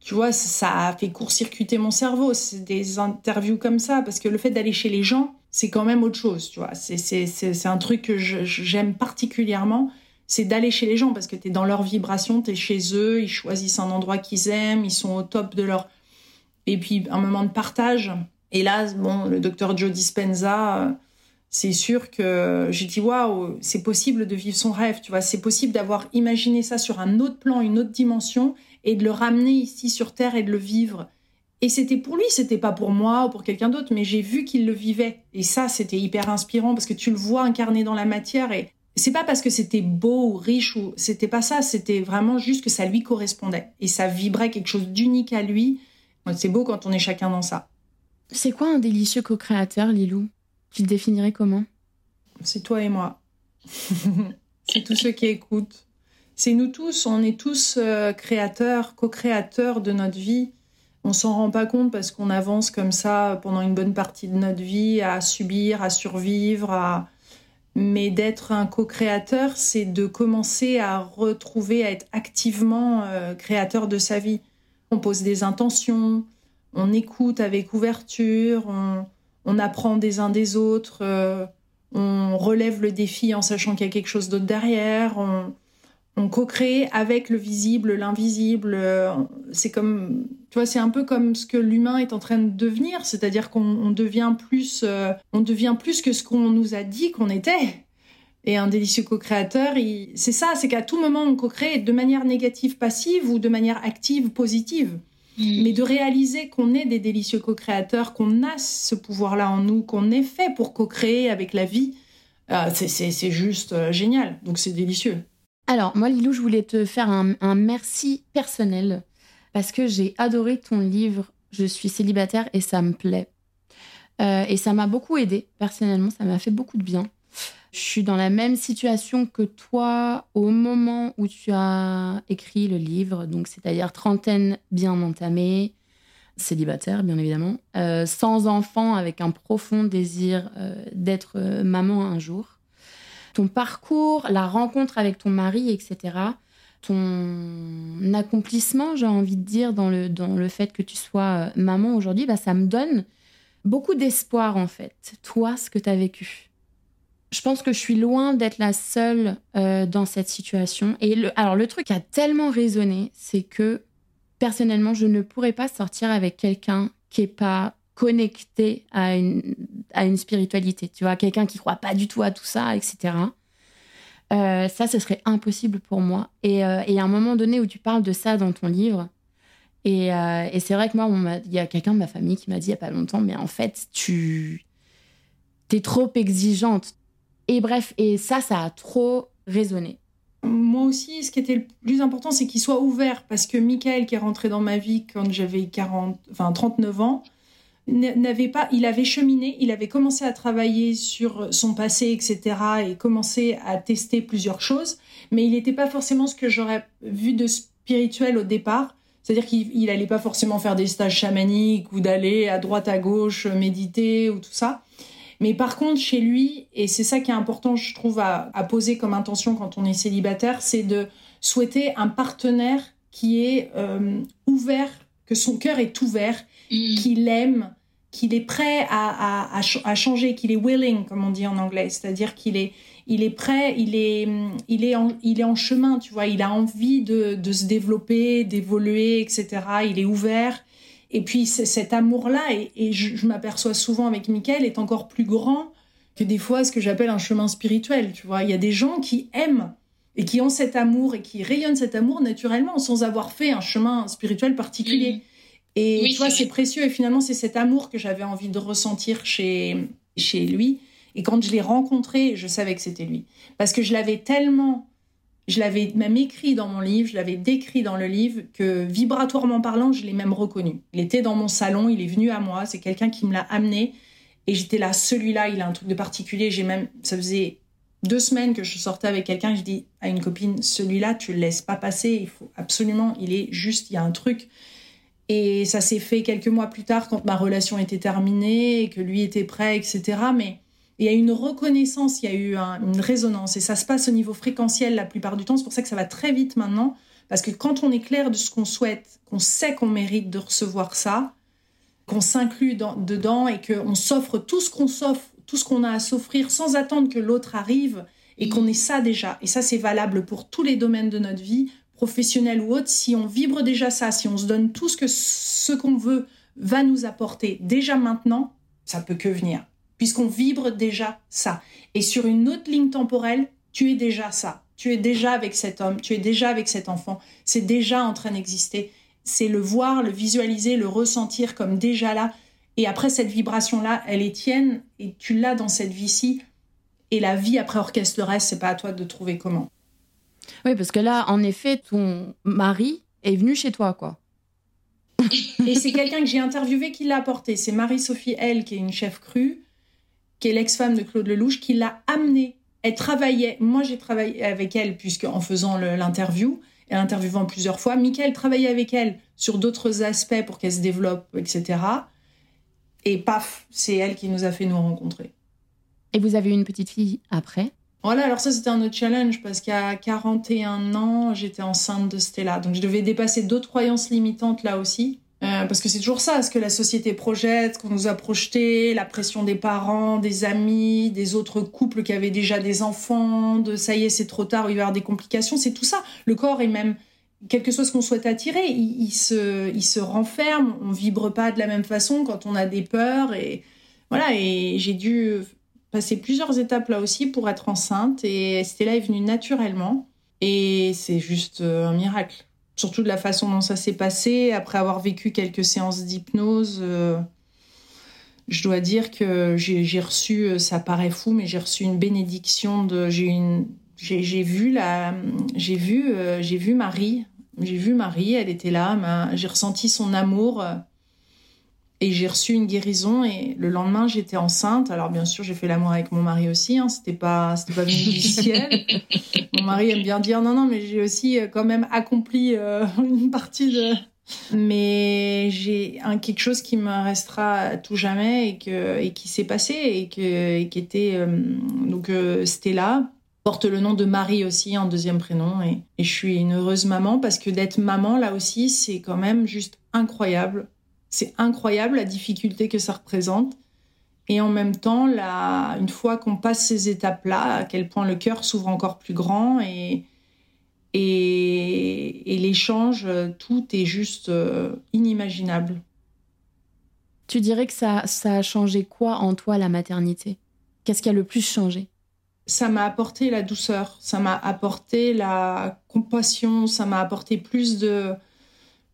tu vois, ça a fait court-circuiter mon cerveau. C'est des interviews comme ça, parce que le fait d'aller chez les gens, c'est quand même autre chose, tu vois. C'est un truc que j'aime particulièrement, c'est d'aller chez les gens, parce que tu es dans leur vibration, tu es chez eux, ils choisissent un endroit qu'ils aiment, ils sont au top de leur... Et puis, un moment de partage. Et là, bon, le docteur Joe Dispenza, c'est sûr que j'ai dit, waouh, c'est possible de vivre son rêve, tu vois. C'est possible d'avoir imaginé ça sur un autre plan, une autre dimension, et de le ramener ici sur Terre et de le vivre. Et c'était pour lui, c'était pas pour moi ou pour quelqu'un d'autre, mais j'ai vu qu'il le vivait. Et ça, c'était hyper inspirant parce que tu le vois incarné dans la matière et c'est pas parce que c'était beau ou riche ou c'était pas ça, c'était vraiment juste que ça lui correspondait et ça vibrait quelque chose d'unique à lui. C'est beau quand on est chacun dans ça. C'est quoi un délicieux co-créateur, Lilou? Tu le définirais comment? C'est toi et moi. c'est tous ceux qui écoutent c'est nous tous, on est tous euh, créateurs, co-créateurs de notre vie. On s'en rend pas compte parce qu'on avance comme ça pendant une bonne partie de notre vie à subir, à survivre, mais d'être un co-créateur, c'est de commencer à retrouver, à être activement euh, créateur de sa vie. On pose des intentions, on écoute avec ouverture, on, apprend des uns des autres, euh, on relève le défi en sachant qu'il y a quelque chose d'autre derrière, on co-crée avec le visible, l'invisible. C'est comme, tu vois, c'est un peu comme ce que l'humain est en train de devenir, c'est-à-dire qu'on devient plus, euh, on devient plus que ce qu'on nous a dit qu'on était. Et un délicieux co-créateur, c'est ça, c'est qu'à tout moment on co-crée de manière négative passive ou de manière active positive. Mm. Mais de réaliser qu'on est des délicieux co-créateurs, qu'on a ce pouvoir-là en nous, qu'on est fait pour co-créer avec la vie, euh, c'est juste euh, génial. Donc c'est délicieux. Alors, moi, Lilou, je voulais te faire un, merci personnel parce que j'ai adoré ton livre Je suis célibataire et ça me plaît. Euh, et ça m'a beaucoup aidé, personnellement, ça m'a fait beaucoup de bien. Je suis dans la même situation que toi au moment où tu as écrit le livre, donc c'est-à-dire trentaine bien entamée, célibataire bien évidemment, euh, sans enfant avec un profond désir euh, d'être maman un jour ton parcours, la rencontre avec ton mari, etc. Ton accomplissement, j'ai envie de dire, dans le, dans le fait que tu sois euh, maman aujourd'hui, bah, ça me donne beaucoup d'espoir en fait, toi, ce que tu as vécu. Je pense que je suis loin d'être la seule euh, dans cette situation. Et alors le truc qui a tellement résonné, c'est que personnellement, je ne pourrais pas sortir avec quelqu'un qui est pas connecté à une, à une spiritualité, tu vois, quelqu'un qui croit pas du tout à tout ça, etc. Euh, ça, ce serait impossible pour moi. Et, euh, et, à un moment donné où tu parles de ça dans ton livre, et, euh, et c'est vrai que moi, il y a quelqu'un de ma famille qui m'a dit il y a pas longtemps, mais en fait, tu es trop exigeante. Et bref, et ça, ça a trop résonné. Moi aussi, ce qui était le plus important, c'est qu'il soit ouvert, parce que Michael, qui est rentré dans ma vie quand j'avais 40, enfin 39 ans, n'avait pas, il avait cheminé, il avait commencé à travailler sur son passé, etc., et commencé à tester plusieurs choses, mais il n'était pas forcément ce que j'aurais vu de spirituel au départ. C'est-à-dire qu'il n'allait pas forcément faire des stages chamaniques ou d'aller à droite à gauche méditer ou tout ça. Mais par contre, chez lui, et c'est ça qui est important, je trouve, à, poser comme intention quand on est célibataire, c'est de souhaiter un partenaire qui est euh, ouvert, que son cœur est ouvert, mmh. qu'il aime, qu'il est prêt à, à, changer, qu'il est willing, comme on dit en anglais, c'est-à-dire qu'il est, il est prêt, il est, il, est en, il est en chemin, tu vois, il a envie de, de se développer, d'évoluer, etc. Il est ouvert. Et puis cet amour-là, et, je, m'aperçois souvent avec Michael, est encore plus grand que des fois ce que j'appelle un chemin spirituel, tu vois. Il y a des gens qui aiment et qui ont cet amour et qui rayonnent cet amour naturellement sans avoir fait un chemin spirituel particulier. Mmh. Et tu vois, c'est précieux. Et finalement, c'est cet amour que j'avais envie de ressentir chez, chez lui. Et quand je l'ai rencontré, je savais que c'était lui. Parce que je l'avais tellement, je l'avais même écrit dans mon livre, je l'avais décrit dans le livre, que vibratoirement parlant, je l'ai même reconnu. Il était dans mon salon, il est venu à moi, c'est quelqu'un qui me l'a amené. Et j'étais là, celui-là, il a un truc de particulier. J'ai même, ça faisait deux semaines que je sortais avec quelqu'un, je dis à une copine, celui-là, tu le laisses pas passer, il faut absolument, il est juste, il y a un truc. Et ça s'est fait quelques mois plus tard quand ma relation était terminée et que lui était prêt, etc. Mais il y a une reconnaissance, il y a eu une résonance et ça se passe au niveau fréquentiel la plupart du temps. C'est pour ça que ça va très vite maintenant. Parce que quand on est clair de ce qu'on souhaite, qu'on sait qu'on mérite de recevoir ça, qu'on s'inclut dedans et qu'on s'offre tout ce qu'on s'offre, tout ce qu'on a à s'offrir sans attendre que l'autre arrive et qu'on ait ça déjà. Et ça, c'est valable pour tous les domaines de notre vie, professionnel ou autre, si on vibre déjà ça, si on se donne tout ce que ce qu'on veut va nous apporter déjà maintenant, ça peut que venir, puisqu'on vibre déjà ça. Et sur une autre ligne temporelle, tu es déjà ça. Tu es déjà avec cet homme, tu es déjà avec cet enfant, c'est déjà en train d'exister. C'est le voir, le visualiser, le ressentir comme déjà là. Et après, cette vibration-là, elle est tienne et tu l'as dans cette vie-ci. Et la vie après reste, c'est pas à toi de trouver comment. Oui, parce que là, en effet, ton mari est venu chez toi, quoi. Et c'est quelqu'un que j'ai interviewé qui l'a apporté. C'est Marie-Sophie L, qui est une chef crue, qui est l'ex-femme de Claude Lelouch, qui l'a amenée. Elle travaillait, moi j'ai travaillé avec elle, puisque en faisant l'interview, et interviewant plusieurs fois, Michael travaillait avec elle sur d'autres aspects pour qu'elle se développe, etc. Et paf, c'est elle qui nous a fait nous rencontrer. Et vous avez eu une petite fille après? Voilà, alors ça c'était un autre challenge parce qu'à 41 ans, j'étais enceinte de Stella. Donc je devais dépasser d'autres croyances limitantes là aussi. Euh, parce que c'est toujours ça, ce que la société projette, qu'on nous a projeté, la pression des parents, des amis, des autres couples qui avaient déjà des enfants, de ça y est, c'est trop tard, il va y avoir des complications, c'est tout ça. Le corps est même, quelque chose qu'on souhaite attirer, il, se, il se renferme, on vibre pas de la même façon quand on a des peurs et voilà. Et j'ai dû passer plusieurs étapes là aussi pour être enceinte et Stella est venue naturellement et c'est juste euh, un miracle surtout de la façon dont ça s'est passé, après avoir vécu quelques séances d'hypnose. Euh, je dois dire que j'ai reçu, euh, ça paraît fou, mais j'ai reçu une bénédiction de, j'ai une, j'ai vu la, j'ai vu, euh, j'ai vu Marie, j'ai vu Marie, elle était là, j'ai ressenti son amour et j'ai reçu une guérison et le lendemain j'étais enceinte. Alors bien sûr j'ai fait l'amour avec mon mari aussi, hein, c'était pas c'était pas venu du ciel. mon mari aime bien dire non non mais j'ai aussi euh, quand même accompli euh, une partie de. Mais j'ai un quelque chose qui me restera à tout jamais et que et qui s'est passé et que et qui était euh, donc Stella porte le nom de Marie aussi en deuxième prénom et, je suis une heureuse maman parce que d'être maman là aussi c'est quand même juste incroyable c'est incroyable la difficulté que ça représente. Et en même temps, là, une fois qu'on passe ces étapes-là, à quel point le cœur s'ouvre encore plus grand et, et, l'échange, tout est juste euh, inimaginable. Tu dirais que ça, ça a changé quoi en toi, la maternité? Qu'est-ce qui a le plus changé? Ça m'a apporté la douceur, ça m'a apporté la compassion, ça m'a apporté plus de,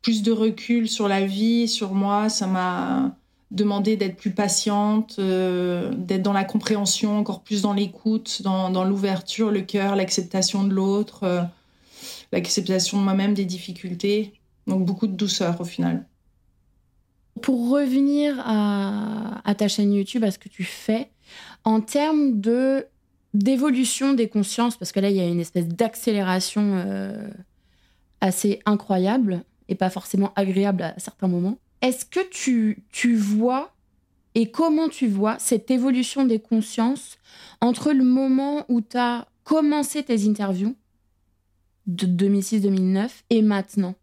plus de recul sur la vie, sur moi. Ça m'a demandé d'être plus patiente, euh, d'être dans la compréhension, encore plus dans l'écoute, dans, l'ouverture, le cœur, l'acceptation de l'autre, euh, l'acceptation de moi-même, des difficultés. Donc beaucoup de douceur au final. Pour revenir à, ta chaîne YouTube, à ce que tu fais, en termes de d'évolution des consciences, parce que là, il y a une espèce d'accélération euh, assez incroyable et pas forcément agréable à certains moments. Est-ce que tu, tu vois et comment tu vois cette évolution des consciences entre le moment où tu as commencé tes interviews de 2006-2009 et maintenant?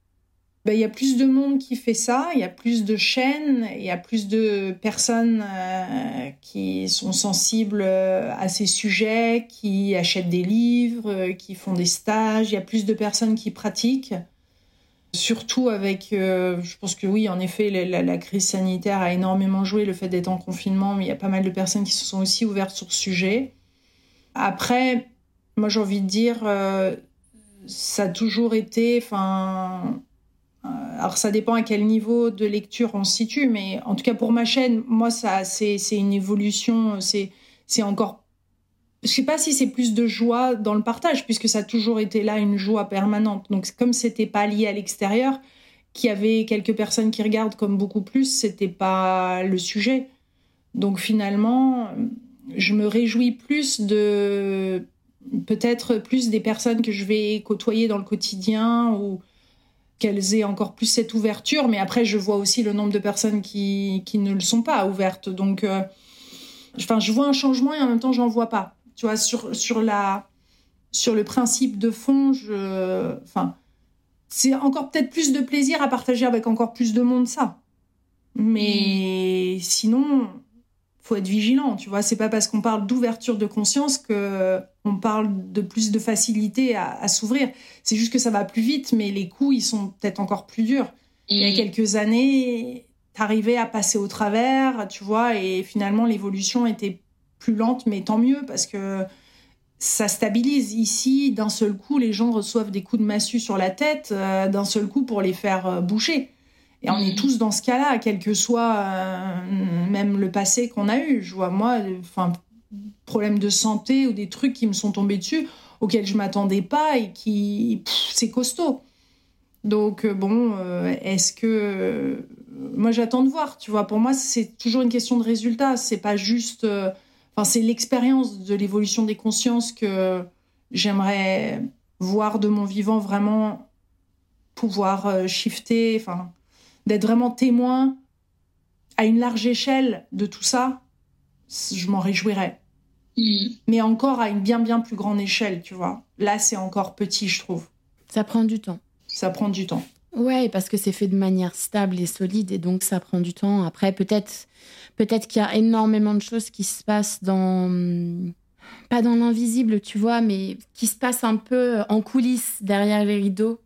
Ben, y a plus de monde qui fait ça, il y a plus de chaînes, il y a plus de personnes euh, qui sont sensibles euh, à ces sujets, qui achètent des livres, euh, qui font des stages, il y a plus de personnes qui pratiquent. Surtout avec, je pense que oui, en effet, la, crise sanitaire a énormément joué, le fait d'être en confinement, mais il y a pas mal de personnes qui se sont aussi ouvertes sur ce sujet. Après, moi j'ai envie de dire, ça a toujours été, enfin, alors ça dépend à quel niveau de lecture on se situe, mais en tout cas pour ma chaîne, moi ça, c'est une évolution, c'est encore je sais pas si c'est plus de joie dans le partage, puisque ça a toujours été là une joie permanente. Donc, comme c'était pas lié à l'extérieur, qu'il y avait quelques personnes qui regardent comme beaucoup plus, c'était pas le sujet. Donc, finalement, je me réjouis plus de peut-être plus des personnes que je vais côtoyer dans le quotidien ou qu'elles aient encore plus cette ouverture. Mais après, je vois aussi le nombre de personnes qui, qui ne le sont pas ouvertes. Donc, euh, enfin, je vois un changement et en même temps, j'en vois pas. Tu vois, sur, sur, la, sur le principe de fond, je, enfin, c'est encore peut-être plus de plaisir à partager avec encore plus de monde ça. Mais sinon, faut être vigilant, tu vois. C'est pas parce qu'on parle d'ouverture de conscience que on parle de plus de facilité à, s'ouvrir. C'est juste que ça va plus vite, mais les coups, ils sont peut-être encore plus durs. Il y a quelques années, t'arrivais à passer au travers, tu vois, et finalement l'évolution était plus lente, mais tant mieux parce que ça stabilise. Ici, d'un seul coup, les gens reçoivent des coups de massue sur la tête, euh, d'un seul coup pour les faire euh, boucher. Et on est mhm. tous dans ce cas-là, quel que soit euh, même le passé qu'on a eu. Je vois moi, enfin, problèmes de santé ou des trucs qui me sont tombés dessus auxquels je m'attendais pas et qui, c'est costaud. Donc bon, est-ce que moi j'attends de voir, tu vois. Pour moi, c'est toujours une question de résultat. C'est pas juste Enfin, c'est l'expérience de l'évolution des consciences que j'aimerais voir de mon vivant vraiment pouvoir euh, shifter, enfin, d'être vraiment témoin à une large échelle de tout ça, je m'en réjouirais. Mm. Mais encore à une bien bien plus grande échelle, tu vois. Là, c'est encore petit, je trouve. Ça prend du temps. Ça prend du temps. Ouais, parce que c'est fait de manière stable et solide et donc ça prend du temps. Après, peut-être peut-être qu'il y a énormément de choses qui se passent dans pas dans l'invisible, tu vois, mais qui se passent un peu en coulisses derrière les rideaux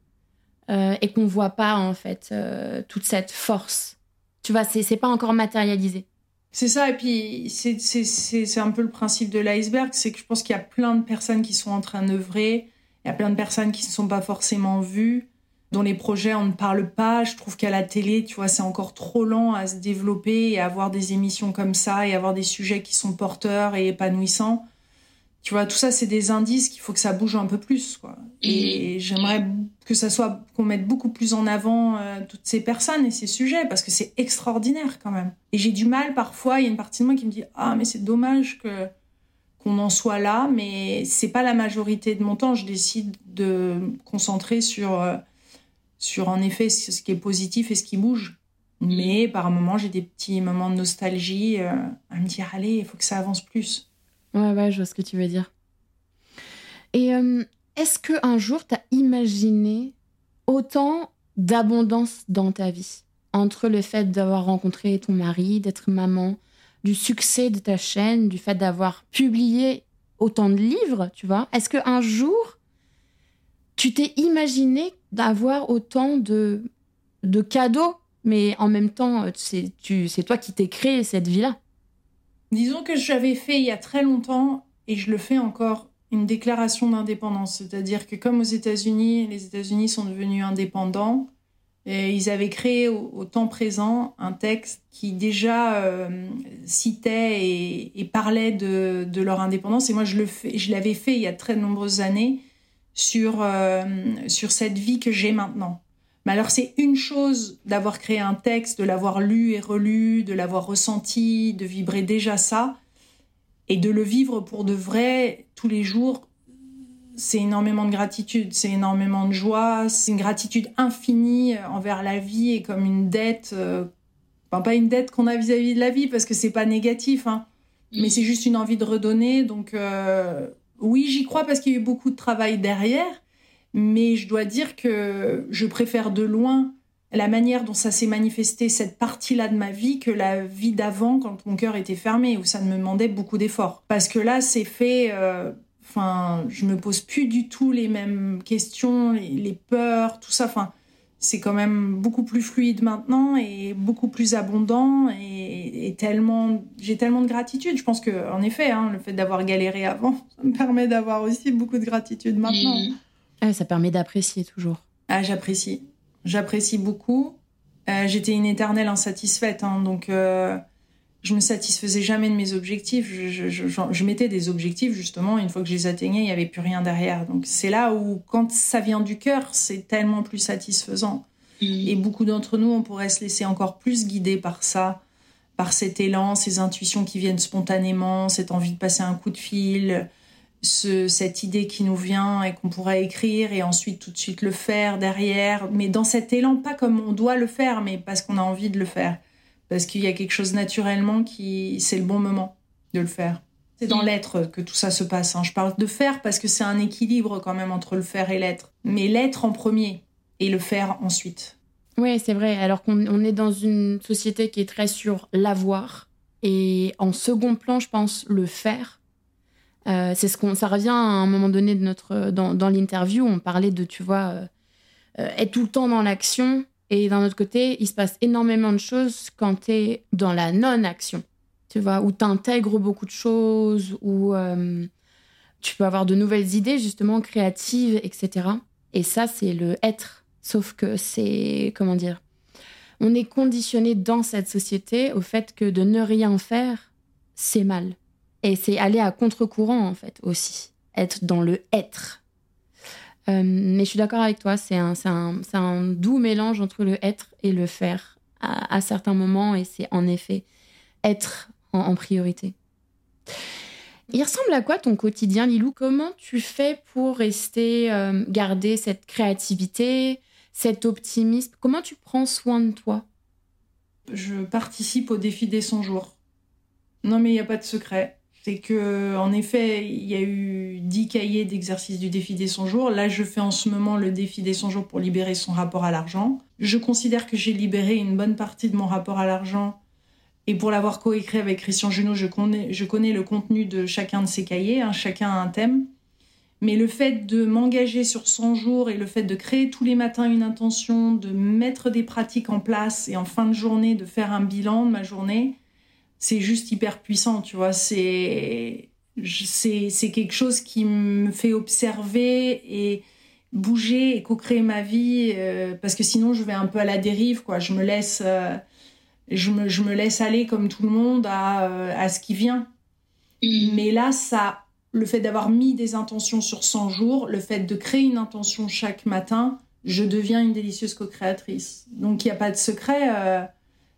euh, et qu'on voit pas en fait euh, toute cette force. Tu vois, c'est pas encore matérialisé. C'est ça, et puis c'est un peu le principe de l'iceberg, c'est que je pense qu'il y a plein de personnes qui sont en train d'œuvrer, il y a plein de personnes qui ne sont pas forcément vues, dont les projets on ne parle pas. Je trouve qu'à la télé, tu vois, c'est encore trop lent à se développer et à avoir des émissions comme ça et avoir des sujets qui sont porteurs et épanouissants. Tu vois, tout ça, c'est des indices qu'il faut que ça bouge un peu plus, quoi. Et j'aimerais que ça soit qu'on mette beaucoup plus en avant euh, toutes ces personnes et ces sujets parce que c'est extraordinaire quand même. Et j'ai du mal parfois. Il y a une partie de moi qui me dit ah mais c'est dommage que qu'on en soit là, mais c'est pas la majorité de mon temps. Je décide de me concentrer sur euh, sur en effet ce qui est positif et ce qui bouge. Mais par moment, j'ai des petits moments de nostalgie euh, à me dire allez, il faut que ça avance plus. Ouais, ouais, je vois ce que tu veux dire. Et euh, est-ce que un jour, tu as imaginé autant d'abondance dans ta vie? Entre le fait d'avoir rencontré ton mari, d'être maman, du succès de ta chaîne, du fait d'avoir publié autant de livres, tu vois? Est-ce qu'un jour, tu t'es imaginé d'avoir autant de, de cadeaux, mais en même temps, c'est toi qui t'es créé cette vie-là? Disons que j'avais fait il y a très longtemps, et je le fais encore, une déclaration d'indépendance. C'est-à-dire que comme aux États-Unis, les États-Unis sont devenus indépendants, et ils avaient créé au, temps présent un texte qui déjà euh, citait et, parlait de, leur indépendance. Et moi, je l'avais fait il y a très nombreuses années sur, euh, sur cette vie que j'ai maintenant. Mais alors c'est une chose d'avoir créé un texte, de l'avoir lu et relu, de l'avoir ressenti, de vibrer déjà ça, et de le vivre pour de vrai tous les jours. C'est énormément de gratitude, c'est énormément de joie, c'est une gratitude infinie envers la vie et comme une dette, euh, enfin pas une dette qu'on a vis-à-vis de la vie parce que c'est pas négatif, hein, mais c'est juste une envie de redonner. Donc euh, oui, j'y crois parce qu'il y a eu beaucoup de travail derrière, mais je dois dire que je préfère de loin la manière dont ça s'est manifesté, cette partie-là de ma vie, que la vie d'avant, quand mon cœur était fermé, où ça me demandait beaucoup d'efforts. Parce que là, c'est fait... Euh, enfin, je me pose plus du tout les mêmes questions, les, peurs, tout ça. Enfin, c'est quand même beaucoup plus fluide maintenant et beaucoup plus abondant et, tellement j'ai tellement de gratitude. Je pense que en effet, hein, le fait d'avoir galéré avant, ça me permet d'avoir aussi beaucoup de gratitude maintenant. Ah, ça permet d'apprécier toujours. Ah, j'apprécie. J'apprécie beaucoup. Euh, j'étais une éternelle insatisfaite, hein, donc euh, je me satisfaisais jamais de mes objectifs. Je, je, je, mettais des objectifs justement. Une fois que je les atteignais, il n'y avait plus rien derrière. Donc c'est là où, quand ça vient du cœur, c'est tellement plus satisfaisant. Mmh. Et beaucoup d'entre nous, on pourrait se laisser encore plus guider par ça, par cet élan, ces intuitions qui viennent spontanément, cette envie de passer un coup de fil, cette idée qui nous vient et qu'on pourrait écrire et ensuite tout de suite le faire derrière, mais dans cet élan, pas comme on doit le faire, mais parce qu'on a envie de le faire, parce qu'il y a quelque chose naturellement qui, c'est le bon moment de le faire. C'est dans l'être que tout ça se passe. Hein. Je parle de faire parce que c'est un équilibre quand même entre le faire et l'être, mais l'être en premier et le faire ensuite. Oui, c'est vrai. Alors qu'on est dans une société qui est très sur l'avoir et en second plan, je pense, le faire euh, c'est ce qu'on, ça revient à un moment donné de notre, dans, dans l'interview, on parlait de, tu vois, euh, euh, être tout le temps dans l'action. Et d'un autre côté, il se passe énormément de choses quand tu es dans la non-action. Tu vois, où tu intègres beaucoup de choses, où tu peux avoir de nouvelles idées, justement, créatives, etc. Et ça, c'est le être. Sauf que c'est, comment dire, on est conditionné dans cette société au fait que de ne rien faire, c'est mal. Et c'est aller à contre-courant, en fait, aussi. Être dans le être. Euh, mais je suis d'accord avec toi, c'est un, doux mélange entre le être et le faire à, certains moments, et c'est en effet être en, priorité. Il ressemble à quoi ton quotidien, Lilou? Comment tu fais pour rester, euh, garder cette créativité, cet optimisme? Comment tu prends soin de toi? Je participe au défi des 100 jours. Non, mais il n'y a pas de secret C'est que, en effet, il y a eu 10 cahiers d'exercice du défi des 100 jours. Là, je fais en ce moment le défi des 100 jours pour libérer son rapport à l'argent. Je considère que j'ai libéré une bonne partie de mon rapport à l'argent. Et pour l'avoir coécrit avec Christian Junot, je connais, le contenu de chacun de ces cahiers. Hein. chacun a un thème. Mais le fait de m'engager sur 100 jours et le fait de créer tous les matins une intention, de mettre des pratiques en place et en fin de journée de faire un bilan de ma journée, c'est juste hyper puissant, tu vois. C'est c'est quelque chose qui me fait observer et bouger et co-créer ma vie euh, parce que sinon je vais un peu à la dérive quoi. Je me laisse euh, je, me, je me laisse aller comme tout le monde à, euh, à ce qui vient. Mais là ça le fait d'avoir mis des intentions sur 100 jours le fait de créer une intention chaque matin je deviens une délicieuse co-créatrice. Donc il n'y a pas de secret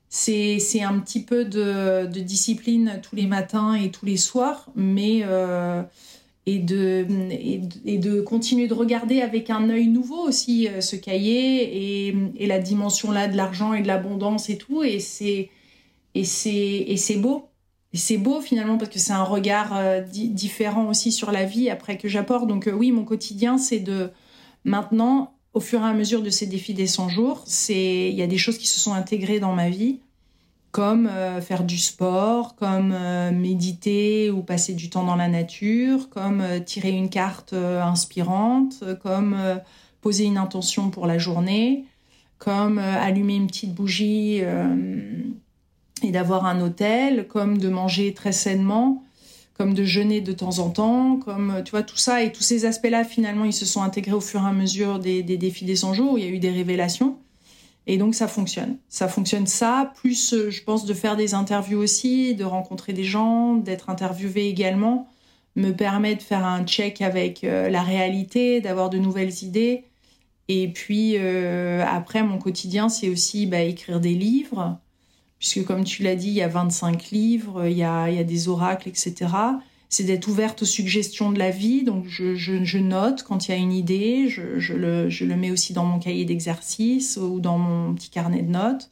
c'est un petit peu de, discipline tous les matins et tous les soirs, mais euh, et, de, et, de continuer de regarder avec un œil nouveau aussi euh, ce cahier et, et la dimension là de l'argent et de l'abondance et tout. Et c'est et c'est beau. Et c'est beau finalement parce que c'est un regard euh, différent aussi sur la vie après que j'apporte. Donc oui, mon quotidien, c'est de maintenant au fur et à mesure de ces défis des 100 jours, il y a des choses qui se sont intégrées dans ma vie, comme euh, faire du sport, comme euh, méditer ou passer du temps dans la nature, comme euh, tirer une carte inspirante, comme poser une intention pour la journée, comme allumer une petite bougie et d'avoir un hôtel, comme de manger très sainement comme de jeûner de temps en temps, comme euh, tu vois tout ça et tous ces aspects-là finalement ils se sont intégrés au fur et à mesure des, défis des 100 jours où il y a eu des révélations et donc ça fonctionne. Ça fonctionne ça, plus euh, je pense de faire des interviews aussi, de rencontrer des gens, d'être interviewé également, me permet de faire un check avec euh, la réalité, d'avoir de nouvelles idées. Et puis après mon quotidien c'est aussi bah, écrire des livres puisque comme tu l'as dit, il y a 25 livres, il y a, il y a des oracles, etc. C'est d'être ouverte aux suggestions de la vie, donc je, je, je note quand il y a une idée, je, je, le, je le mets aussi dans mon cahier d'exercice ou dans mon petit carnet de notes.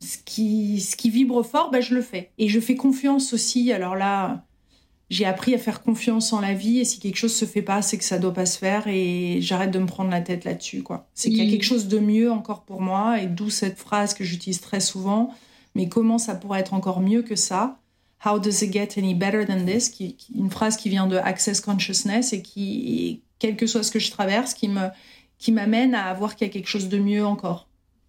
Ce qui, ce qui vibre fort, ben, je le fais. Et je fais confiance aussi. Alors là, j'ai appris à faire confiance en la vie et si quelque chose se fait pas, c'est que ça doit pas se faire et j'arrête de me prendre la tête là-dessus quoi. C'est qu'il y a quelque chose de mieux encore pour moi et d'où cette phrase que j'utilise très souvent mais comment ça pourrait être encore mieux que ça? How does it get any better than this? Une phrase qui vient de Access Consciousness et qui, quel que soit ce que je traverse, qui me qui m'amène à voir qu'il y a quelque chose de mieux encore.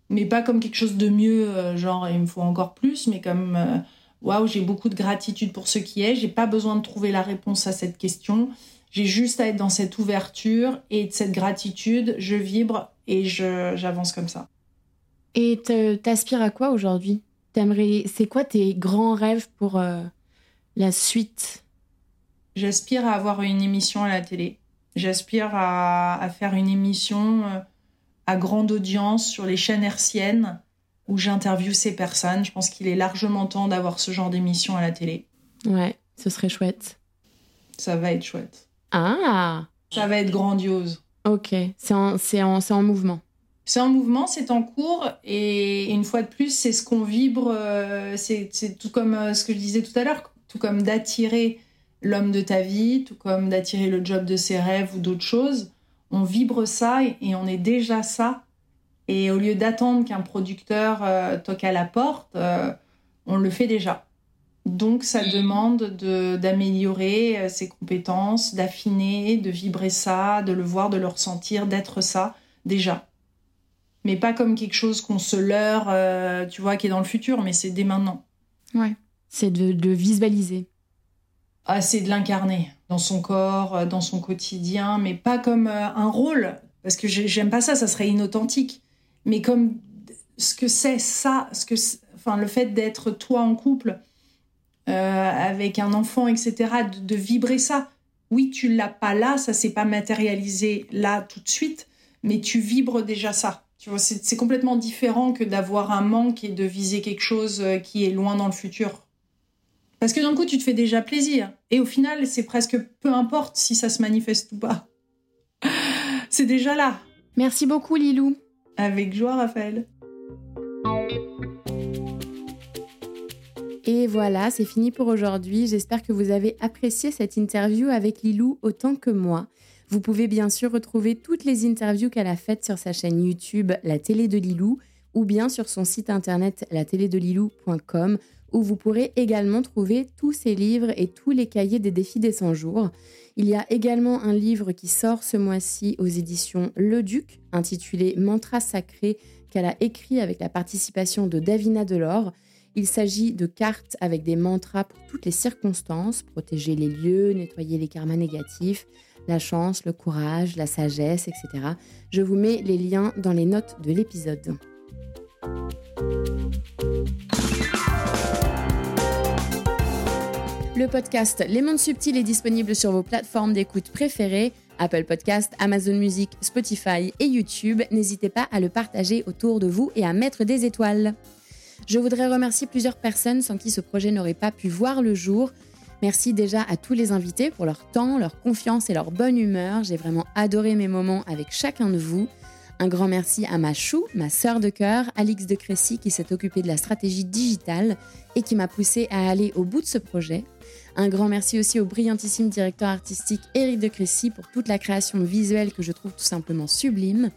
Mais pas comme quelque chose de mieux, euh, genre il me faut encore plus, mais comme euh, waouh, j'ai beaucoup de gratitude pour ce qui est, j'ai pas besoin de trouver la réponse à cette question, j'ai juste à être dans cette ouverture et de cette gratitude, je vibre et j'avance comme ça. Et t'aspires à quoi aujourd'hui? C'est quoi tes grands rêves pour euh, la suite? J'aspire à avoir une émission à la télé. J'aspire à, faire une émission euh, à grande audience sur les chaînes hertziennes où j'interviewe ces personnes. Je pense qu'il est largement temps d'avoir ce genre d'émission à la télé. Ouais, ce serait chouette. Ça va être chouette. Ah Ça va être grandiose. Ok, c'est en, en, en mouvement. C'est en mouvement, c'est en cours, et une fois de plus, c'est ce qu'on vibre, euh, c'est tout comme euh, ce que je disais tout à l'heure, tout comme d'attirer l'homme de ta vie, tout comme d'attirer le job de ses rêves ou d'autres choses. On vibre ça et on est déjà ça. Et au lieu d'attendre qu'un producteur euh, toque à la porte, on le fait déjà. Donc ça demande d'améliorer ses compétences, d'affiner, de vibrer ça, de le voir, de le ressentir, d'être ça déjà mais pas comme quelque chose qu'on se leurre, euh, tu vois, qui est dans le futur, mais c'est dès maintenant. Ouais, c'est de, visualiser. Ah, c'est de l'incarner dans son corps, euh, dans son quotidien, mais pas comme euh, un rôle, parce que j'aime pas ça, ça serait inauthentique, mais comme ce que c'est ça, ce que, enfin, le fait d'être toi en couple avec un enfant, etc., de, de vibrer ça. Oui, tu l'as pas là, ça s'est pas matérialisé là tout de suite, mais tu vibres déjà ça c'est complètement différent que d'avoir un manque et de viser quelque chose euh, qui est loin dans le futur. Parce que d'un coup, tu te fais déjà plaisir. Et au final, c'est presque peu importe si ça se manifeste ou pas. c'est déjà là. Merci beaucoup, Lilou. Avec joie, Raphaël. Et Et voilà, c'est fini pour aujourd'hui. J'espère que vous avez apprécié cette interview avec Lilou autant que moi. Vous pouvez bien sûr retrouver toutes les interviews qu'elle a faites sur sa chaîne YouTube La télé de Lilou ou bien sur son site internet latélédelilou.com où vous pourrez également trouver tous ses livres et tous les cahiers des défis des 100 jours. Il y a également un livre qui sort ce mois-ci aux éditions Le Duc, intitulé Mantra sacré, qu'elle a écrit avec la participation de Davina Delors. Il s'agit de cartes avec des mantras pour toutes les circonstances, protéger les lieux, nettoyer les karmas négatifs, la chance, le courage, la sagesse, etc. Je vous mets les liens dans les notes de l'épisode. Le podcast Les Mondes Subtils est disponible sur vos plateformes d'écoute préférées, Apple Podcast, Amazon Music, Spotify et YouTube. N'hésitez pas à le partager autour de vous et à mettre des étoiles. Je voudrais remercier plusieurs personnes sans qui ce projet n'aurait pas pu voir le jour. Merci déjà à tous les invités pour leur temps, leur confiance et leur bonne humeur. J'ai vraiment adoré mes moments avec chacun de vous. Un grand merci à ma chou, ma sœur de cœur, Alix de Crécy, qui s'est occupée de la stratégie digitale et qui m'a poussé à aller au bout de ce projet. Un grand merci aussi au brillantissime directeur artistique Éric de Crécy pour toute la création visuelle que je trouve tout simplement sublime.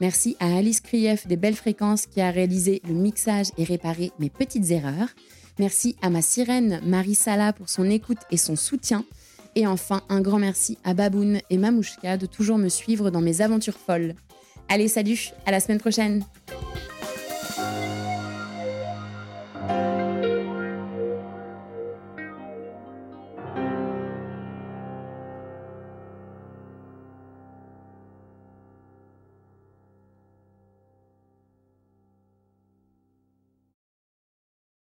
Merci à Alice Krief des Belles Fréquences qui a réalisé le mixage et réparé mes petites erreurs. Merci à ma sirène Marie Sala pour son écoute et son soutien. Et enfin, un grand merci à Baboun et Mamouchka de toujours me suivre dans mes aventures folles. Allez, salut, à la semaine prochaine